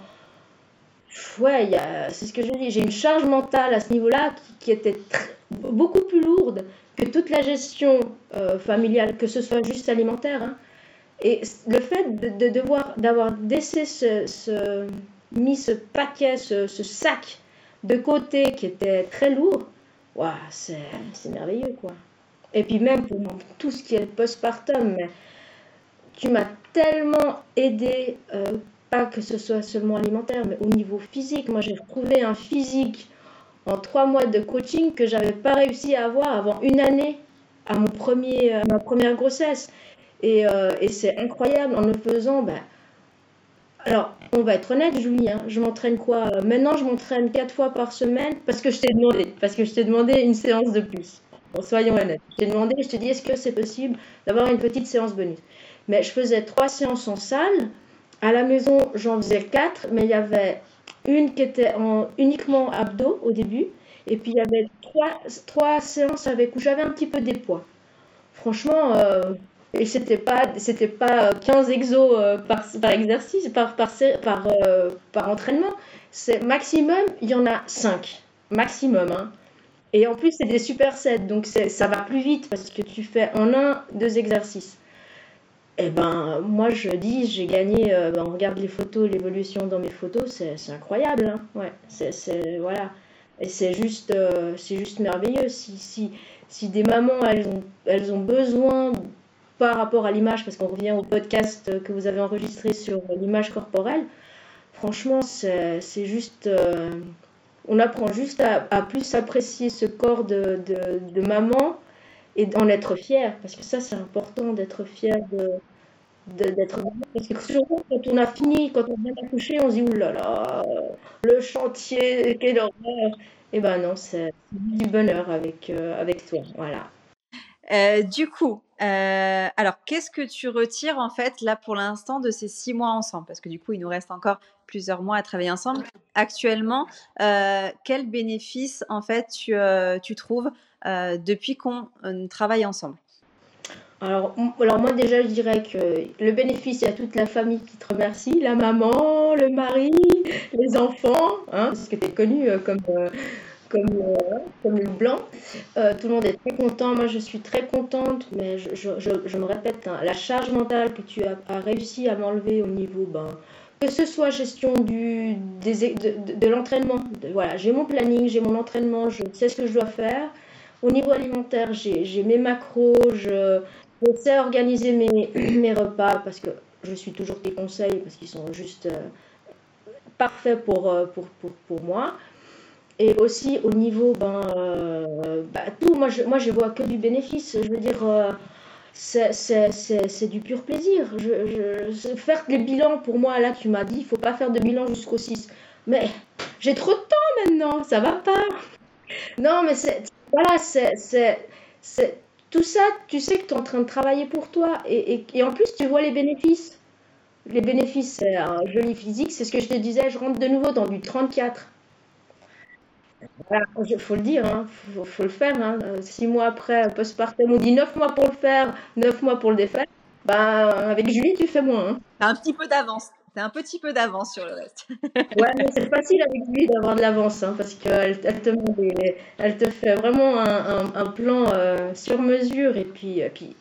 Ouais, c'est ce que je dis. J'ai une charge mentale à ce niveau-là qui, était beaucoup plus lourde que toute la gestion familiale, que ce soit juste alimentaire. Hein. Et le fait de, devoir, d'avoir laissé ce, mis ce paquet, ce, ce sac de côté qui était très lourd, c'est merveilleux, quoi. Et puis même pour tout ce qui est postpartum, tu m'as tellement aidé, euh, pas que ce soit seulement alimentaire, mais au niveau physique. Moi, j'ai retrouvé un physique en trois mois de coaching que j'avais pas réussi à avoir avant une année à, mon premier, ma première grossesse. Et, euh, et c'est incroyable en le faisant. Ben, alors, on va être honnête, Julie, hein, je m'entraîne quoi euh, Maintenant, je m'entraîne quatre fois par semaine parce que je t'ai demandé, parce que je t'ai demandé une séance de plus. Soyons honnêtes. Je t'ai demandé, je te dis, est-ce que c'est possible d'avoir une petite séance bonus? Mais je faisais trois séances en salle. À la maison, j'en faisais quatre, mais il y avait une qui était en uniquement abdos au début, et puis il y avait trois, séances avec où j'avais un petit peu des poids. Franchement, euh, Et c'était pas, c'était pas 15 exos euh, par, par exercice, par, par, par, euh, par entraînement. C'est maximum, il y en a 5. Maximum. Hein. Et en plus, c'est des supersets, donc ça va plus vite parce que tu fais en un, deux exercices. Eh ben, moi, je dis, j'ai gagné, euh, ben, on regarde les photos, l'évolution dans mes photos, c'est incroyable. Hein. Ouais, c'est, voilà. Et c'est juste, c'est juste merveilleux. Si, si, si des mamans, elles ont, elles ont besoin par rapport à l'image, parce qu'on revient au podcast que vous avez enregistré sur l'image corporelle, franchement, c'est juste. Euh, on apprend juste à, plus apprécier ce corps de, de, maman et d'en être fier, parce que ça, c'est important d'être fier de d'être parce que souvent quand on a fini quand on vient d'accoucher on se dit oulala le chantier quelle horreur. Et eh ben non c'est du bonheur avec euh, avec toi. Voilà. Euh, du coup, euh, alors qu'est-ce que tu retires en fait là pour l'instant de ces six mois ensemble? Parce que du coup, il nous reste encore plusieurs mois à travailler ensemble. Actuellement, quel bénéfice en fait tu, tu trouves depuis qu'on travaille ensemble alors, alors moi déjà je dirais que le bénéfice, il y a toute la famille qui te remercie, la maman, le mari, les enfants, hein, parce que tu es connu comme comme, euh, comme le blanc. Euh, tout le monde est très content. Moi, je suis très contente, mais je, je, je, me répète, hein, la charge mentale que tu as, réussi à m'enlever au niveau, ben, que ce soit gestion du, des, de, de, l'entraînement. Voilà, j'ai mon planning, j'ai mon entraînement, je sais ce que je dois faire. Au niveau alimentaire, j'ai mes macros, je, sais organiser mes, mes repas parce que je suis toujours tes conseils parce qu'ils sont juste euh, parfaits pour, pour, pour, pour moi. Et aussi au niveau, ben, euh, bah, tout, moi je, moi je vois que du bénéfice. Je veux dire, euh, c'est du pur plaisir. Je, je, faire les bilans, pour moi, là, tu m'as dit, il faut pas faire de bilan jusqu'au 6. Mais j'ai trop de temps maintenant, ça va pas. Non, mais c'est. Voilà, c'est. Tout ça, tu sais que tu es en train de travailler pour toi. Et, et, et en plus, tu vois les bénéfices. Les bénéfices, c'est un joli physique. C'est ce que je te disais, je rentre de nouveau dans du 34. Il faut le dire, hein. faut, le faire. Hein. Six mois après, postpartum, on dit neuf mois pour le faire, neuf mois pour le défaire. Ben, avec Julie, tu fais moins. Hein. Un petit peu d'avance. T'as un petit peu d'avance sur le reste. ouais, mais c'est facile avec Julie d'avoir de l'avance, hein, parce qu'elle elle te, elle te fait vraiment un, plan euh, sur mesure. Et puis, puis,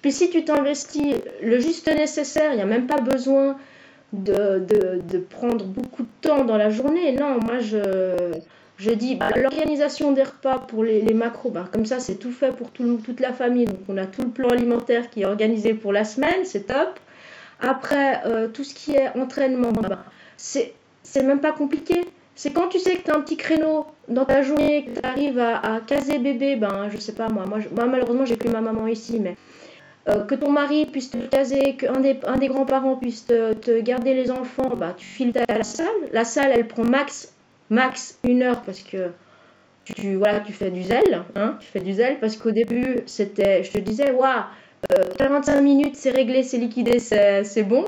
puis si tu t'investis le juste nécessaire, il n'y a même pas besoin de, de, prendre beaucoup de temps dans la journée. Non, moi, je je dis bah, l'organisation des repas pour les, macros, bah, comme ça c'est tout fait pour tout, toute la famille. Donc on a tout le plan alimentaire qui est organisé pour la semaine, c'est top. Après, euh, tout ce qui est entraînement, bah, c'est même pas compliqué. C'est quand tu sais que tu as un petit créneau dans ta journée, que tu arrives à, caser bébé, ben je sais pas moi, moi, malheureusement j'ai plus ma maman ici, mais euh, que ton mari puisse te caser, qu'un des, un des grands-parents puisse te, te, garder les enfants, bah, tu files à la salle. La salle, elle prend max max une heure parce que tu, voilà, tu fais du zèle. Hein, tu fais du zèle parce qu'au début, c'était, je te disais, waouh, 45 minutes, c'est réglé, c'est liquidé, c'est bon.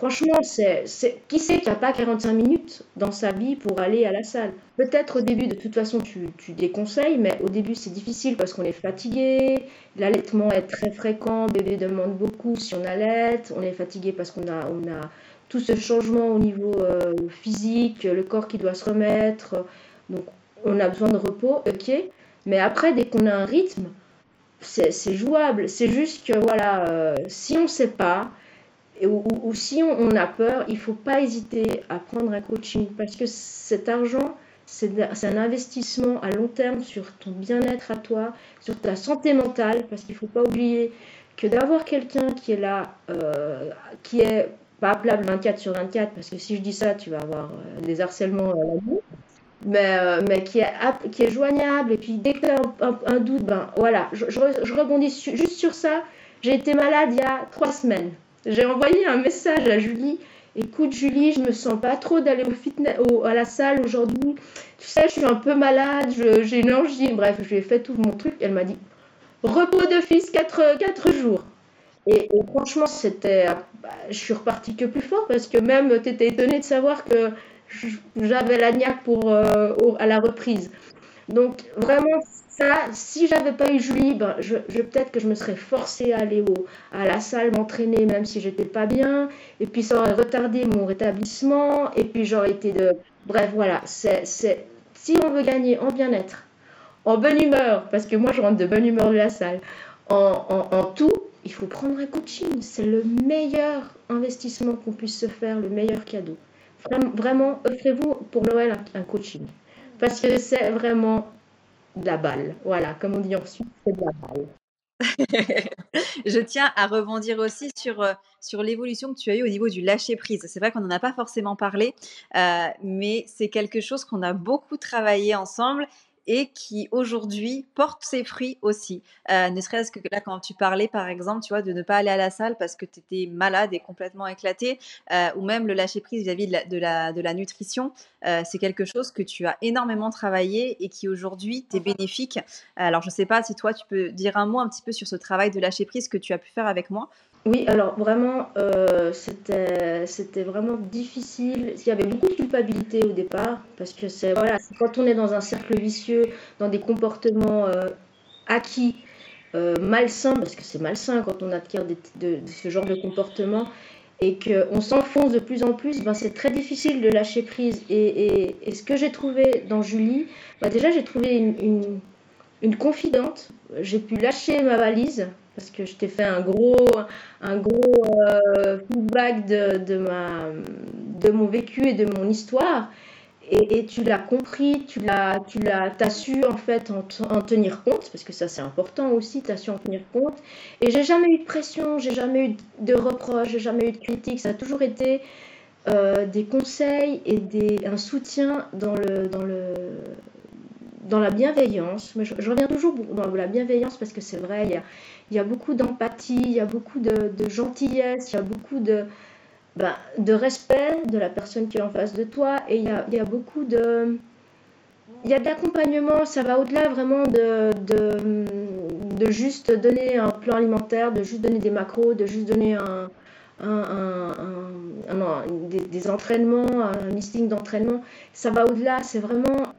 Franchement, c'est, qui sait qu'il n'y a pas 45 minutes dans sa vie pour aller à la salle? Peut-être au début, de toute façon, tu, tu déconseilles, mais au début, c'est difficile parce qu'on est fatigué, l'allaitement est très fréquent, bébé demande beaucoup si on allait, on est fatigué parce qu'on a, on a tout ce changement au niveau euh, physique, le corps qui doit se remettre. Donc, on a besoin de repos, ok. Mais après, dès qu'on a un rythme, c'est jouable. C'est juste que, voilà, euh, si on ne sait pas, ou, si on, a peur, il ne faut pas hésiter à prendre un coaching. Parce que cet argent, c'est un investissement à long terme sur ton bien-être à toi, sur ta santé mentale, parce qu'il ne faut pas oublier que d'avoir quelqu'un qui est là, euh, qui est pas appelable 24 sur 24, parce que si je dis ça, tu vas avoir euh, des harcèlements à la mais, euh, mais qui, est, qui est joignable. Et puis dès que tu un, doute, ben voilà, je, je, rebondis juste sur ça. J'ai été malade il y a trois semaines. J'ai envoyé un message à Julie. Écoute Julie, je me sens pas trop d'aller au fitness, au, à la salle aujourd'hui. Tu sais, je suis un peu malade, j'ai une angine. Bref, je lui ai fait tout mon truc. Elle m'a dit repos d'office 4, 4 jours. Et, franchement, c'était, bah, je suis repartie que plus fort parce que même tu étais étonné de savoir que j'avais la niaque pour, euh, à la reprise. Donc vraiment, ça, si j'avais pas eu Julie, ben, je, peut-être que je me serais forcée à aller au, à la salle m'entraîner même si j'étais pas bien. Et puis ça aurait retardé mon rétablissement. Et puis j'aurais été de... Bref, voilà. C'est, Si on veut gagner en bien-être, en bonne humeur, parce que moi je rentre de bonne humeur de la salle, en, en tout, il faut prendre un coaching. C'est le meilleur investissement qu'on puisse se faire, le meilleur cadeau. Vraiment, offrez-vous pour Noël un, coaching. Parce que c'est vraiment de la balle. Voilà, comme on dit en Suisse, c'est de la balle. je tiens à rebondir aussi sur, euh, sur l'évolution que tu as eue au niveau du lâcher prise. C'est vrai qu'on n'en a pas forcément parlé, euh, mais c'est quelque chose qu'on a beaucoup travaillé ensemble et qui aujourd'hui porte ses fruits aussi. Euh, ne serait-ce que là, quand tu parlais, par exemple, tu vois, de ne pas aller à la salle parce que tu étais malade et complètement éclaté, euh, ou même le lâcher prise vis-à-vis de, la, de, la, nutrition, euh, c'est quelque chose que tu as énormément travaillé et qui aujourd'hui t'est bénéfique. Alors, je ne sais pas si toi, tu peux dire un mot un petit peu sur ce travail de lâcher prise que tu as pu faire avec moi. Oui, alors vraiment, euh, c'était vraiment difficile. Il y avait beaucoup de culpabilité au départ, parce que c'est voilà, quand on est dans un cercle vicieux, dans des comportements euh, acquis, euh, malsains, parce que c'est malsain quand on acquiert de, ce genre de comportement, et qu'on s'enfonce de plus en plus, ben, c'est très difficile de lâcher prise. Et, ce que j'ai trouvé dans Julie, ben, déjà j'ai trouvé une, une confidente, j'ai pu lâcher ma valise parce que je t'ai fait un gros, un gros euh, feedback de, de, ma, de mon vécu et de mon histoire. Et, et tu l'as compris, tu l'as, tu l'as, as su en fait en, en, tenir compte, parce que ça c'est important aussi, tu as su en tenir compte. Et j'ai jamais eu de pression, j'ai jamais eu de reproches, j'ai jamais eu de critiques, ça a toujours été euh, des conseils et des, un soutien dans le, dans le, dans la bienveillance. Mais je, reviens toujours dans la bienveillance parce que c'est vrai, il y a, beaucoup d'empathie, il y a beaucoup de, gentillesse, il y a beaucoup de, ben, de respect de la personne qui est en face de toi et il y a, beaucoup de... Il y a ça va au-delà vraiment de, de, juste donner un plan alimentaire, de juste donner des macros, de juste donner des, des, entraînements, un listing d'entraînement. Ça va au-delà, c'est vraiment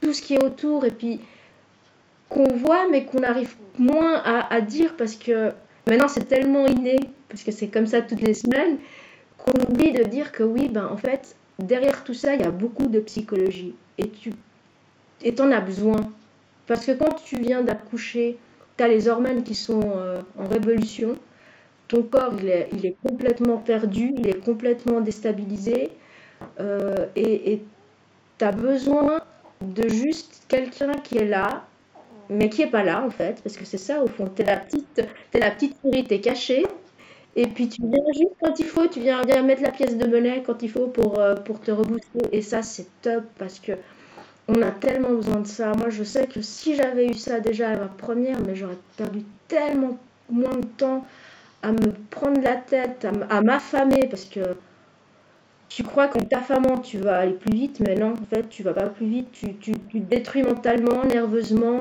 tout ce qui est autour. Et puis, qu'on voit mais qu'on arrive moins à, dire parce que maintenant c'est tellement inné, parce que c'est comme ça toutes les semaines, qu'on oublie de dire que oui, ben en fait, derrière tout ça, il y a beaucoup de psychologie. Et tu et en as besoin. Parce que quand tu viens d'accoucher, tu as les hormones qui sont euh, en révolution. Ton corps, il est, il est, complètement perdu, il est complètement déstabilisé. Euh, et tu as besoin de juste quelqu'un qui est là mais qui est pas là en fait, parce que c'est ça au fond, t'es la petite, es la petite souris, t'es cachée, et puis tu viens juste quand il faut, tu viens, viens mettre la pièce de monnaie quand il faut pour, euh, pour te rebooster, et ça c'est top parce que on a tellement besoin de ça. Moi je sais que si j'avais eu ça déjà à ma première, mais j'aurais perdu tellement moins de temps à me prendre la tête, à m'affamer, parce que tu crois qu'en t'affamant, tu vas aller plus vite, mais non, en fait, tu vas pas plus vite. Tu, tu, détruis mentalement, nerveusement.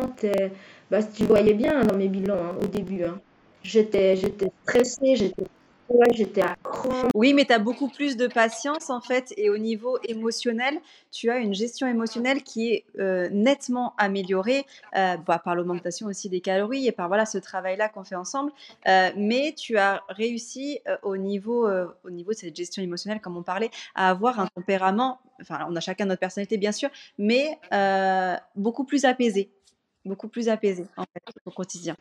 Bah, tu voyais bien dans mes bilans hein, au début. Hein. J'étais, j'étais stressée, j'étais Ouais, j'étais à Oui, mais tu as beaucoup plus de patience en fait. Et au niveau émotionnel, tu as une gestion émotionnelle qui est euh, nettement améliorée euh, bah, par l'augmentation aussi des calories et par voilà, ce travail-là qu'on fait ensemble. Euh, mais tu as réussi au, niveau, au niveau de cette gestion émotionnelle, comme on parlait, à avoir un tempérament, enfin, on a chacun notre personnalité bien sûr, mais beaucoup plus apaisé. Beaucoup plus apaisé en fait au quotidien.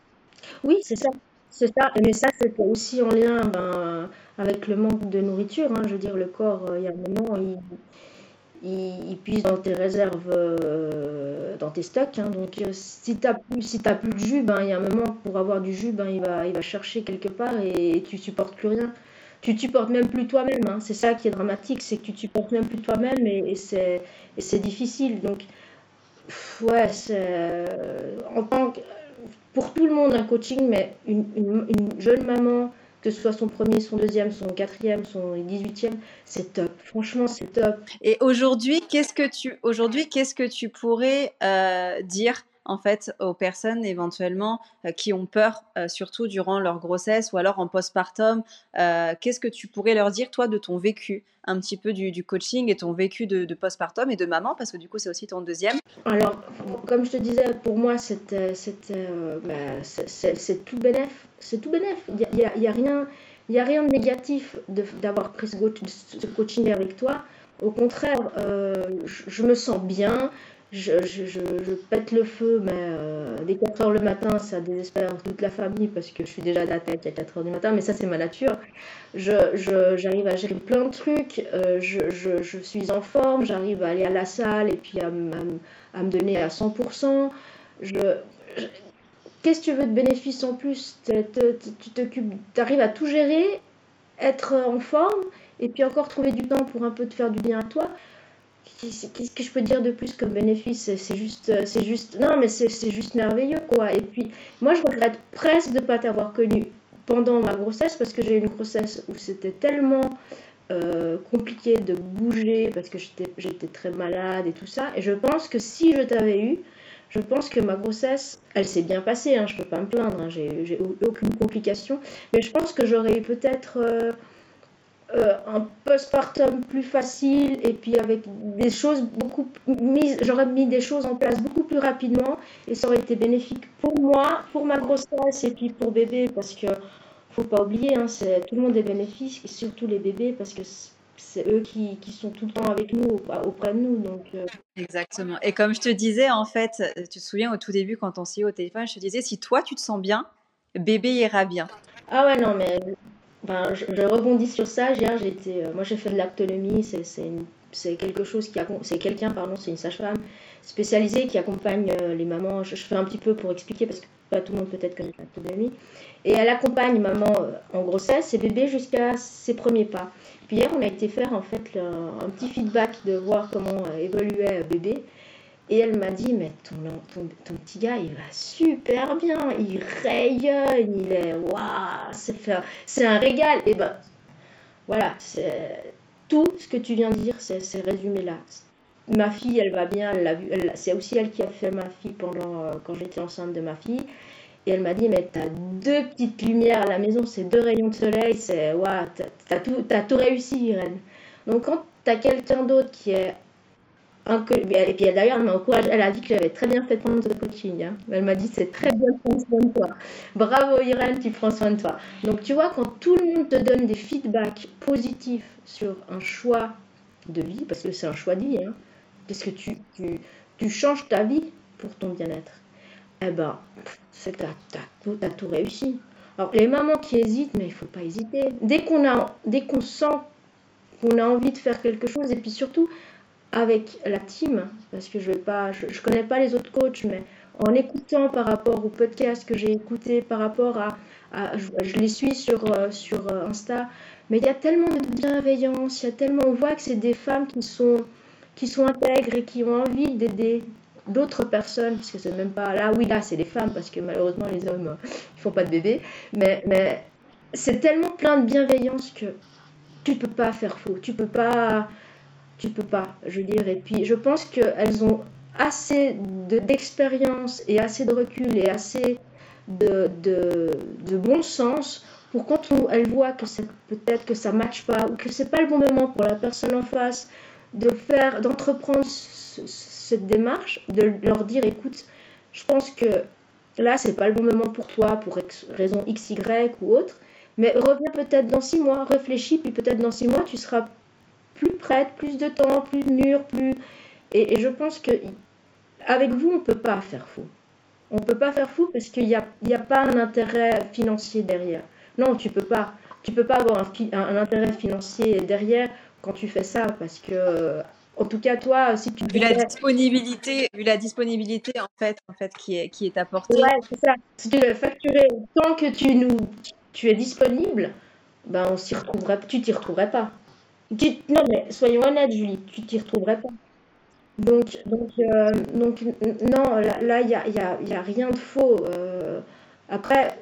Oui, c'est ça. C'est ça, mais ça c'était aussi en lien ben, avec le manque de nourriture. Hein. Je veux dire, le corps, euh, il y a un moment, il, il, puise dans tes réserves, euh, dans tes stocks. Hein. Donc euh, si tu n'as plus, si plus de jus, ben, il y a un moment, pour avoir du jus, ben, il, va, il va chercher quelque part et, tu supportes plus rien. Tu supportes même plus toi-même. Hein. C'est ça qui est dramatique, c'est que tu supportes même plus toi-même et, et c'est difficile. Donc, ouais, en tant que pour tout le monde un coaching, mais une, jeune maman, que ce soit son premier, son deuxième, son quatrième, son dix-huitième, c'est top. Franchement, c'est top. Et aujourd'hui, qu'est-ce que tu aujourd'hui, qu'est-ce que tu pourrais euh, dire en fait aux personnes éventuellement qui ont peur, surtout durant leur grossesse ou alors en postpartum Qu'est-ce que tu pourrais leur dire, toi, de ton vécu un petit peu du, coaching et ton vécu de, postpartum et de maman, parce que du coup, c'est aussi ton deuxième Alors, comme je te disais, pour moi, c'est bah, tout bénéf. C'est tout bénéf. Il n'y a, y a, rien. A rien de négatif d'avoir pris ce, coaching avec toi. Au contraire, euh, je, me sens bien, je, pète le feu, mais euh, dès 4 heures le matin, ça désespère toute la famille parce que je suis déjà à la tête à 4 heures du matin, mais ça, c'est ma nature. J'arrive à gérer plein de trucs, euh, je, suis en forme, j'arrive à aller à la salle et puis à, à, me donner à 100%. Qu'est-ce que tu veux de bénéfice en plus? Tu t'occupes, arrives à tout gérer, être en forme et puis encore trouver du temps pour un peu te faire du bien à toi. Qu'est-ce que je peux dire de plus comme bénéfice? C'est juste, c'est juste, non mais c'est juste merveilleux quoi. Et puis moi je regrette presque de ne pas t'avoir connu pendant ma grossesse parce que j'ai eu une grossesse où c'était tellement euh, compliqué de bouger parce que j'étais très malade et tout ça. Et je pense que si je t'avais eu, je pense que ma grossesse, elle s'est bien passée, hein, je ne peux pas me plaindre, hein, j'ai aucune complication, mais je pense que j'aurais eu peut-être euh, euh, un postpartum plus facile et puis avec des choses beaucoup mises, j'aurais mis des choses en place beaucoup plus rapidement et ça aurait été bénéfique pour moi, pour ma grossesse et puis pour bébé parce que faut pas oublier, hein, tout le monde est bénéfique et surtout les bébés parce que c'est eux qui, qui, sont tout le temps avec nous, auprès de nous. Donc, euh. Exactement. Et comme je te disais, en fait, tu te souviens au tout début, quand on s'est eu au téléphone, je te disais, si toi, tu te sens bien, bébé ira bien. Ah ouais, non, mais ben, je, rebondis sur ça. Hier, j'étais, euh, moi, j'ai fait de l'actonomie. C'est quelque chose qui c'est quelqu'un, pardon, c'est une sage-femme spécialisée qui accompagne euh, les mamans. Je, fais un petit peu pour expliquer parce que pas tout le monde peut-être connaît l'actonomie. Et elle accompagne maman en grossesse et bébé jusqu'à ses premiers pas. Puis hier, on a été faire en fait un petit feedback de voir comment euh, évoluait bébé. Et elle m'a dit, mais ton, ton, ton, petit gars, il va super bien, il rayonne, il est, waouh, c'est un régal. Et ben, voilà, tout ce que tu viens de dire, c'est résumé là. Ma fille, elle va bien, c'est aussi elle qui a fait ma fille pendant, euh, quand j'étais enceinte de ma fille. Et elle m'a dit, mais t'as deux petites lumières à la maison, c'est deux rayons de soleil, c'est, waouh, t'as tout, as tout réussi, Irène. Donc quand t'as quelqu'un d'autre qui est un et puis d'ailleurs, elle m'a elle a dit que j'avais très bien fait prendre de coaching. Hein. Elle m'a dit, c'est très bien prendre soin de toi. Bravo Irène, tu prends soin de toi. Donc tu vois, quand tout le monde te donne des feedbacks positifs sur un choix de vie, parce que c'est un choix de vie, hein, parce que tu, tu, changes ta vie pour ton bien-être eh ben, c'est t'as, tout réussi. Alors, les mamans qui hésitent, mais il faut pas hésiter. Dès qu'on a, dès qu'on sent qu'on a envie de faire quelque chose, et puis surtout avec la team, parce que je vais pas, je, connais pas les autres coachs, mais en écoutant par rapport au podcast que j'ai écouté, par rapport à, je, les suis sur, euh, sur euh, Insta, mais il y a tellement de bienveillance, il y a tellement, on voit que c'est des femmes qui sont, qui sont intègres et qui ont envie d'aider d'autres personnes, parce que c'est même pas là, oui, là, c'est des femmes, parce que malheureusement, les hommes, ils font pas de bébés, mais, mais c'est tellement plein de bienveillance que tu peux pas faire faux, tu peux pas, tu peux pas, je veux dire, et puis je pense qu'elles ont assez d'expérience et assez de recul et assez de, de, de bon sens pour quand on, elles voient que peut-être que ça matche pas ou que c'est pas le bon moment pour la personne en face de faire, d'entreprendre cette démarche, de leur dire écoute, je pense que là, c'est pas le bon moment pour toi, pour raison X, Y ou autre, mais reviens peut-être dans six mois, réfléchis, puis peut-être dans six mois, tu seras plus prête, plus de temps, plus mûre, plus. Et, je pense que avec vous, on peut pas faire fou. On peut pas faire fou parce qu'il n'y a, y a pas un intérêt financier derrière. Non, tu peux pas. Tu peux pas avoir un, un intérêt financier derrière quand tu fais ça parce que en tout cas, toi, si tu vu la disponibilité, vu la disponibilité en fait, en fait, qui est qui est apportée. Ouais, c'est ça. Si tu veux facturer tant que tu nous, tu es disponible, ben on s'y retrouverait. Tu t'y retrouverais pas. Non, mais soyons honnêtes, Julie, tu t'y retrouverais pas. Donc, donc, euh, donc, non, là, il n'y a, y a, y a, rien de faux. Euh, après,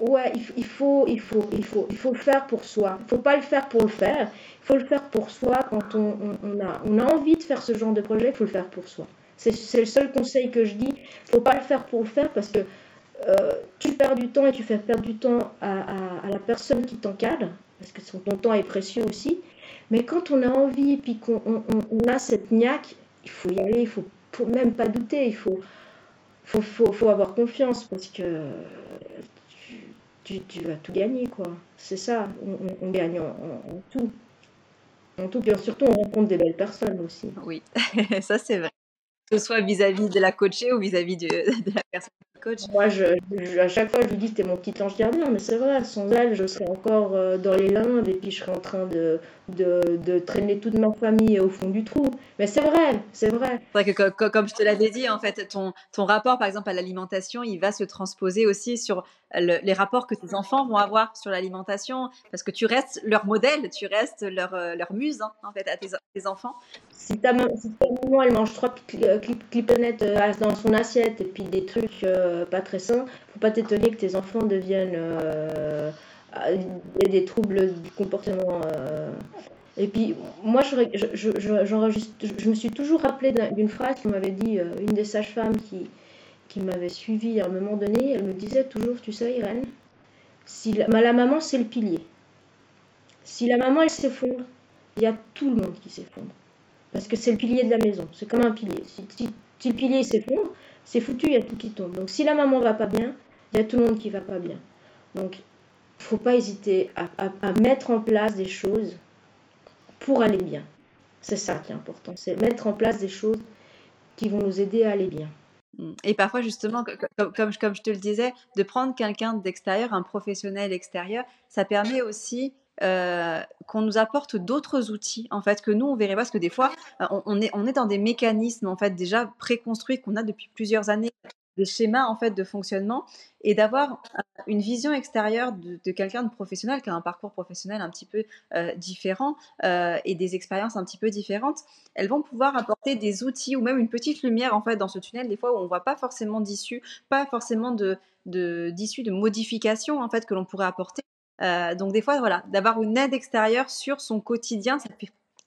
ouais, il, faut, il, faut, il, faut, il faut le faire pour soi. Il ne faut pas le faire pour le faire. Il faut le faire pour soi. Quand on, on, a, on a envie de faire ce genre de projet, il faut le faire pour soi. C'est le seul conseil que je dis. faut pas le faire pour le faire parce que euh, tu perds du temps et tu fais perdre du temps à, la personne qui t'encadre, parce que ton temps est précieux aussi. Mais quand on a envie et puis qu'on a cette niaque, il faut y aller, il faut, faut même pas douter, il faut, avoir confiance parce que tu, tu, vas tout gagner, quoi. C'est ça, on, gagne en, tout. En tout, et surtout, on rencontre des belles personnes aussi. Oui, ça c'est vrai. Que ce soit vis-à-vis de la coachée ou vis-à-vis de, de la personne moi, je, à chaque fois, je lui dis c'était mon petit ange gardien, mais c'est vrai, sans elle, je serais encore euh, dans les lindes et puis je serais en train de, de, traîner toute ma famille au fond du trou. Mais c'est vrai, c'est vrai. C'est vrai que, comme je te l'avais dit, en fait, ton, ton rapport, par exemple, à l'alimentation, il va se transposer aussi sur les rapports que tes enfants vont avoir sur l'alimentation, parce que tu restes leur modèle, tu restes leur, euh, leur muse, hein, en fait, à tes, tes enfants. Si ta, maman, elle mange trois clippenettes euh, dans son assiette et puis des trucs euh, pas très sains, faut pas t'étonner que tes enfants deviennent euh, des troubles du comportement. Et puis, moi, je, je, je, me suis toujours rappelé d'une phrase qu'on m'avait dit une des sages-femmes qui, qui m'avait suivie à un moment donné. Elle me disait toujours, tu sais, Irène, si la, la maman, c'est le pilier. Si la maman, elle s'effondre, il y a tout le monde qui s'effondre. Parce que c'est le pilier de la maison. C'est comme un pilier. Si, le pilier s'effondre, c'est foutu, il y a tout qui tombe. Donc si la maman va pas bien, il y a tout le monde qui va pas bien. Donc il faut pas hésiter à, mettre en place des choses pour aller bien. C'est ça qui est important. C'est mettre en place des choses qui vont nous aider à aller bien. Mmh. Et parfois, justement, comme, comme je te le disais, de prendre quelqu'un d'extérieur, un professionnel extérieur, ça permet aussi euh, qu'on nous apporte d'autres outils en fait que nous on verrait pas parce que des fois euh, on, est dans des mécanismes en fait déjà préconstruits qu'on a depuis plusieurs années des schémas en fait de fonctionnement et d'avoir euh, une vision extérieure de, quelqu'un de professionnel qui a un parcours professionnel un petit peu différent et des expériences un petit peu différentes, elles vont pouvoir apporter des outils ou même une petite lumière en fait dans ce tunnel des fois où on voit pas forcément d'issue, pas forcément de d'issue de, de modification en fait que l'on pourrait apporter euh, donc des fois, voilà, d'avoir une aide extérieure sur son quotidien,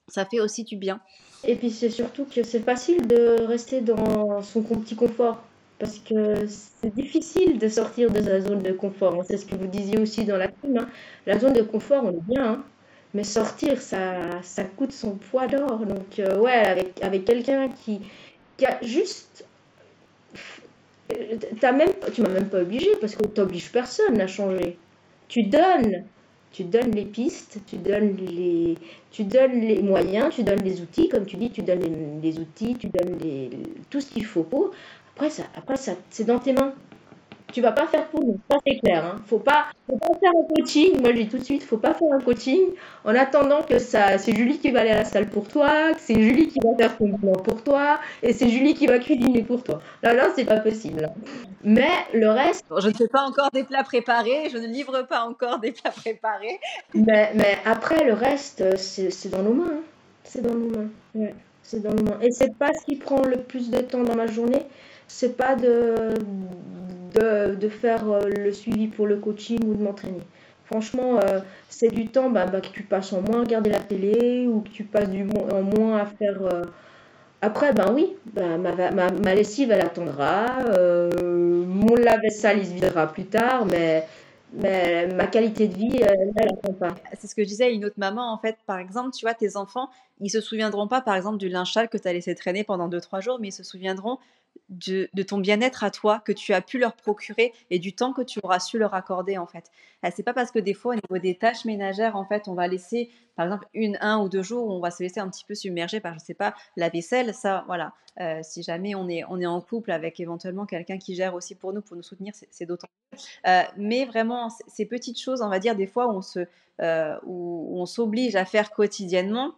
ça fait, aussi du bien. Et puis c'est surtout que c'est facile de rester dans son petit confort. Parce que c'est difficile de sortir de sa zone de confort. C'est ce que vous disiez aussi dans la film. Hein. La zone de confort, on est bien. Hein. Mais sortir, ça, ça coûte son poids d'or. Donc, euh, ouais, avec, avec quelqu'un qui, qui a juste as même, tu m'as même pas obligé parce qu'on t'oblige personne à changer tu donnes, tu donnes les pistes, tu donnes les, tu donnes les moyens, tu donnes les outils, comme tu dis, tu donnes les, outils, tu donnes tout ce qu'il faut pour. Après, ça, après ça, c'est dans tes mains tu vas pas faire pour nous. Ça, c'est clair. Hein. Faut pas, faut pas faire un coaching. Moi, je dis tout de suite, faut pas faire un coaching en attendant que ça, c'est Julie qui va aller à la salle pour toi, que c'est Julie qui va faire ton bilan pour toi, et c'est Julie qui va cuisiner pour toi. Là, là, c'est pas possible. Mais le reste. je ne fais pas encore des plats préparés, je ne livre pas encore des plats préparés. Mais, mais après, le reste, c'est dans nos mains. Hein. C'est dans nos mains. Ouais, c'est dans nos mains. Et c'est pas ce qui prend le plus de temps dans ma journée. C'est pas de de, faire euh, le suivi pour le coaching ou de m'entraîner. Franchement, euh, c'est du temps bah, bah, que tu passes en moins à regarder la télé ou que tu passes du, en moins à faire. Euh, après, ben oui, bah, ma, ma, ma, lessive, elle attendra. mon lave-vaisselle, il se videra plus tard, mais, ma qualité de vie, elle n'attend pas. C'est ce que à une autre maman, en fait. Par exemple, tu vois, tes enfants, ils se souviendront pas, par exemple, du linge que tu as laissé traîner pendant 2-3 jours, mais ils se souviendront de, ton bien-être à toi que tu as pu leur procurer et du temps que tu auras su leur accorder en fait. Euh, c'est pas parce que des fois au niveau des tâches ménagères en fait on va laisser par exemple une, un ou deux jours où on va se laisser un petit peu submerger par je sais pas la vaisselle ça voilà. Euh, si jamais on est on est en couple avec éventuellement quelqu'un qui gère aussi pour nous pour nous soutenir c'est d'autant euh, mais vraiment ces petites choses on va dire des fois où on se où on s'oblige à faire quotidiennement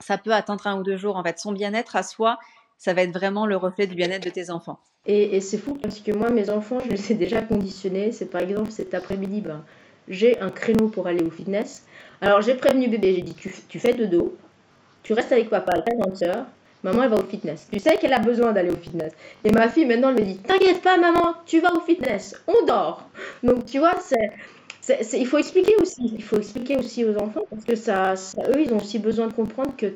ça peut atteindre un ou deux jours en fait. Son bien-être à soi ça va être vraiment le reflet du bien-être de tes enfants. Et, c'est fou parce que moi, mes enfants, je les ai déjà conditionnés. C'est par exemple cet après-midi, ben, j'ai un créneau pour aller au fitness. Alors j'ai prévenu bébé, j'ai dit tu, tu, fais de dos, tu restes avec papa à 40 heures, maman elle va au fitness. Tu sais qu'elle a besoin d'aller au fitness. Et ma fille maintenant elle me dit t'inquiète pas maman, tu vas au fitness, on dort. Donc tu vois, c'est, il faut expliquer aussi, il faut expliquer aussi aux enfants parce que ça, ça, eux ils ont aussi besoin de comprendre que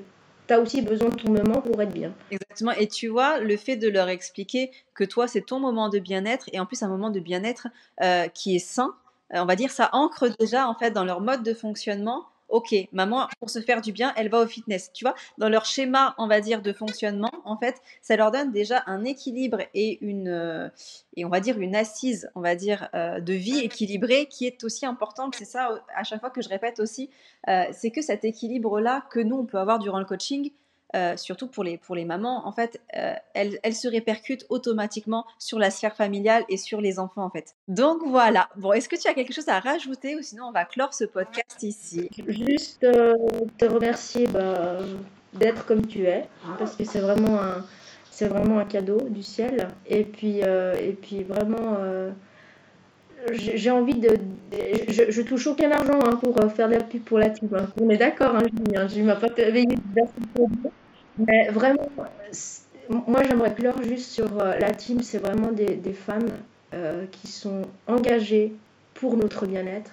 tu as aussi besoin de ton moment pour être bien. Exactement. Et tu vois, le fait de leur expliquer que toi, c'est ton moment de bien-être et en plus un moment de bien-être euh, qui est sain, euh, on va dire, ça ancre déjà en fait dans leur mode de fonctionnement ok, maman, pour se faire du bien, elle va au fitness. Tu vois, dans leur schéma, on va dire, de fonctionnement, en fait, ça leur donne déjà un équilibre et une, euh, et on va dire une assise, on va dire, euh, de vie équilibrée qui est aussi importante. C'est ça, à chaque fois que je répète aussi, euh, c'est que cet équilibre-là que nous, on peut avoir durant le coaching, euh, surtout pour les, pour les mamans, en fait, euh, elle, se répercute automatiquement sur la sphère familiale et sur les enfants, en fait. Donc voilà. Bon, est-ce que tu as quelque chose à rajouter ou sinon on va clore ce podcast ici? Juste euh, te remercier bah, d'être comme tu es, parce que c'est vraiment un, c'est vraiment un cadeau du ciel. Et puis, et puis vraiment j'ai envie de. Je, je, touche aucun argent hein, pour faire de la pub pour la team. On est d'accord, hein, je ne m'ai pas réveillé mais vraiment, moi j'aimerais clore juste sur euh, la team, c'est vraiment des, des femmes euh, qui sont engagées pour notre bien-être.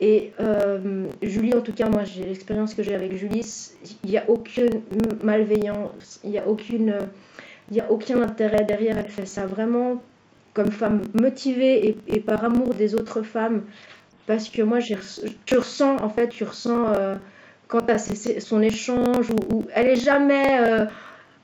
Et euh, Julie, en tout cas, moi j'ai l'expérience que j'ai avec Julie, il n'y a aucune malveillance, il n'y a, aucune, y a aucun intérêt derrière. Elle fait ça vraiment comme femme motivée et, et par amour des autres femmes. Parce que moi, tu ressens, en fait, tu ressens quant à son échange, où, elle est jamais euh,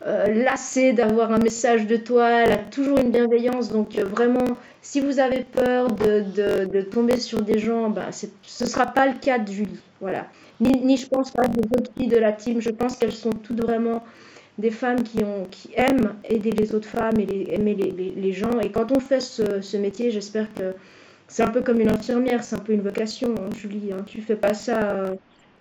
euh, lassée d'avoir un message de toi, elle a toujours une bienveillance. Donc euh, vraiment, si vous avez peur de, de, tomber sur des gens, bah, ce ne sera pas le cas de Julie. Voilà. Ni, ni je pense pas des autres filles de la team, je pense qu'elles sont toutes vraiment des femmes qui, ont, qui aiment aider les autres femmes et aimer les, les, les gens. Et quand on fait ce, ce métier, j'espère que c'est un peu comme une infirmière, c'est un peu une vocation, hein, Julie. Hein. Tu fais pas ça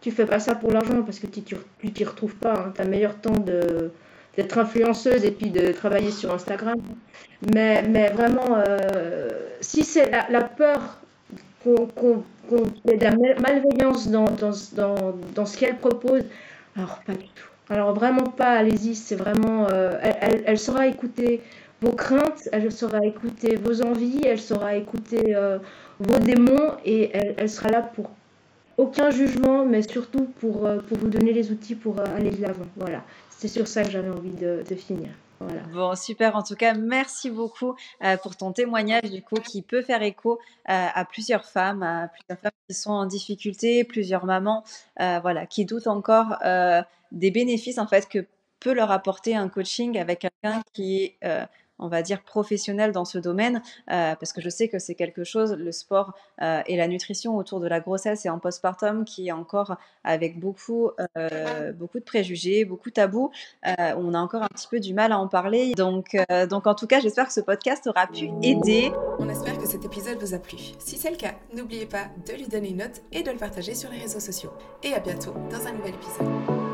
tu fais pas ça pour l'argent parce que tu ne t'y retrouves pas. Hein. Tu as meilleur temps de d'être influenceuse et puis de travailler sur Instagram. Mais, mais vraiment, euh, si c'est la, peur qu'on qu ait de la malveillance dans, dans, dans, dans ce qu'elle propose, alors pas du tout. Alors vraiment pas, allez-y, c'est vraiment... Euh, elle, elle, saura écouter vos craintes, elle saura écouter vos envies, elle saura écouter euh, vos démons et elle, elle sera là pour aucun jugement, mais surtout pour, euh, pour vous donner les outils pour euh, aller de l'avant. Voilà, c'est sur ça que j'avais envie de, finir. Voilà. Bon, super. En tout cas, merci beaucoup euh, pour ton témoignage, du coup, qui peut faire écho à plusieurs femmes, à plusieurs femmes qui sont en difficulté, plusieurs mamans, voilà, qui doutent encore des bénéfices, en fait, que peut leur apporter un coaching avec quelqu'un qui est on va dire, professionnel dans ce domaine, euh, parce que je sais que c'est quelque chose, le sport euh, et la nutrition autour de la grossesse et en postpartum, qui est encore avec beaucoup, euh, beaucoup de préjugés, beaucoup de tabous. on a encore un petit peu du mal à en parler. Donc, donc en tout cas, j'espère que ce podcast aura pu aider. On espère que cet épisode vous a plu. Si c'est le cas, n'oubliez pas de lui donner une note et de le partager sur les réseaux sociaux. Et à bientôt dans un nouvel épisode.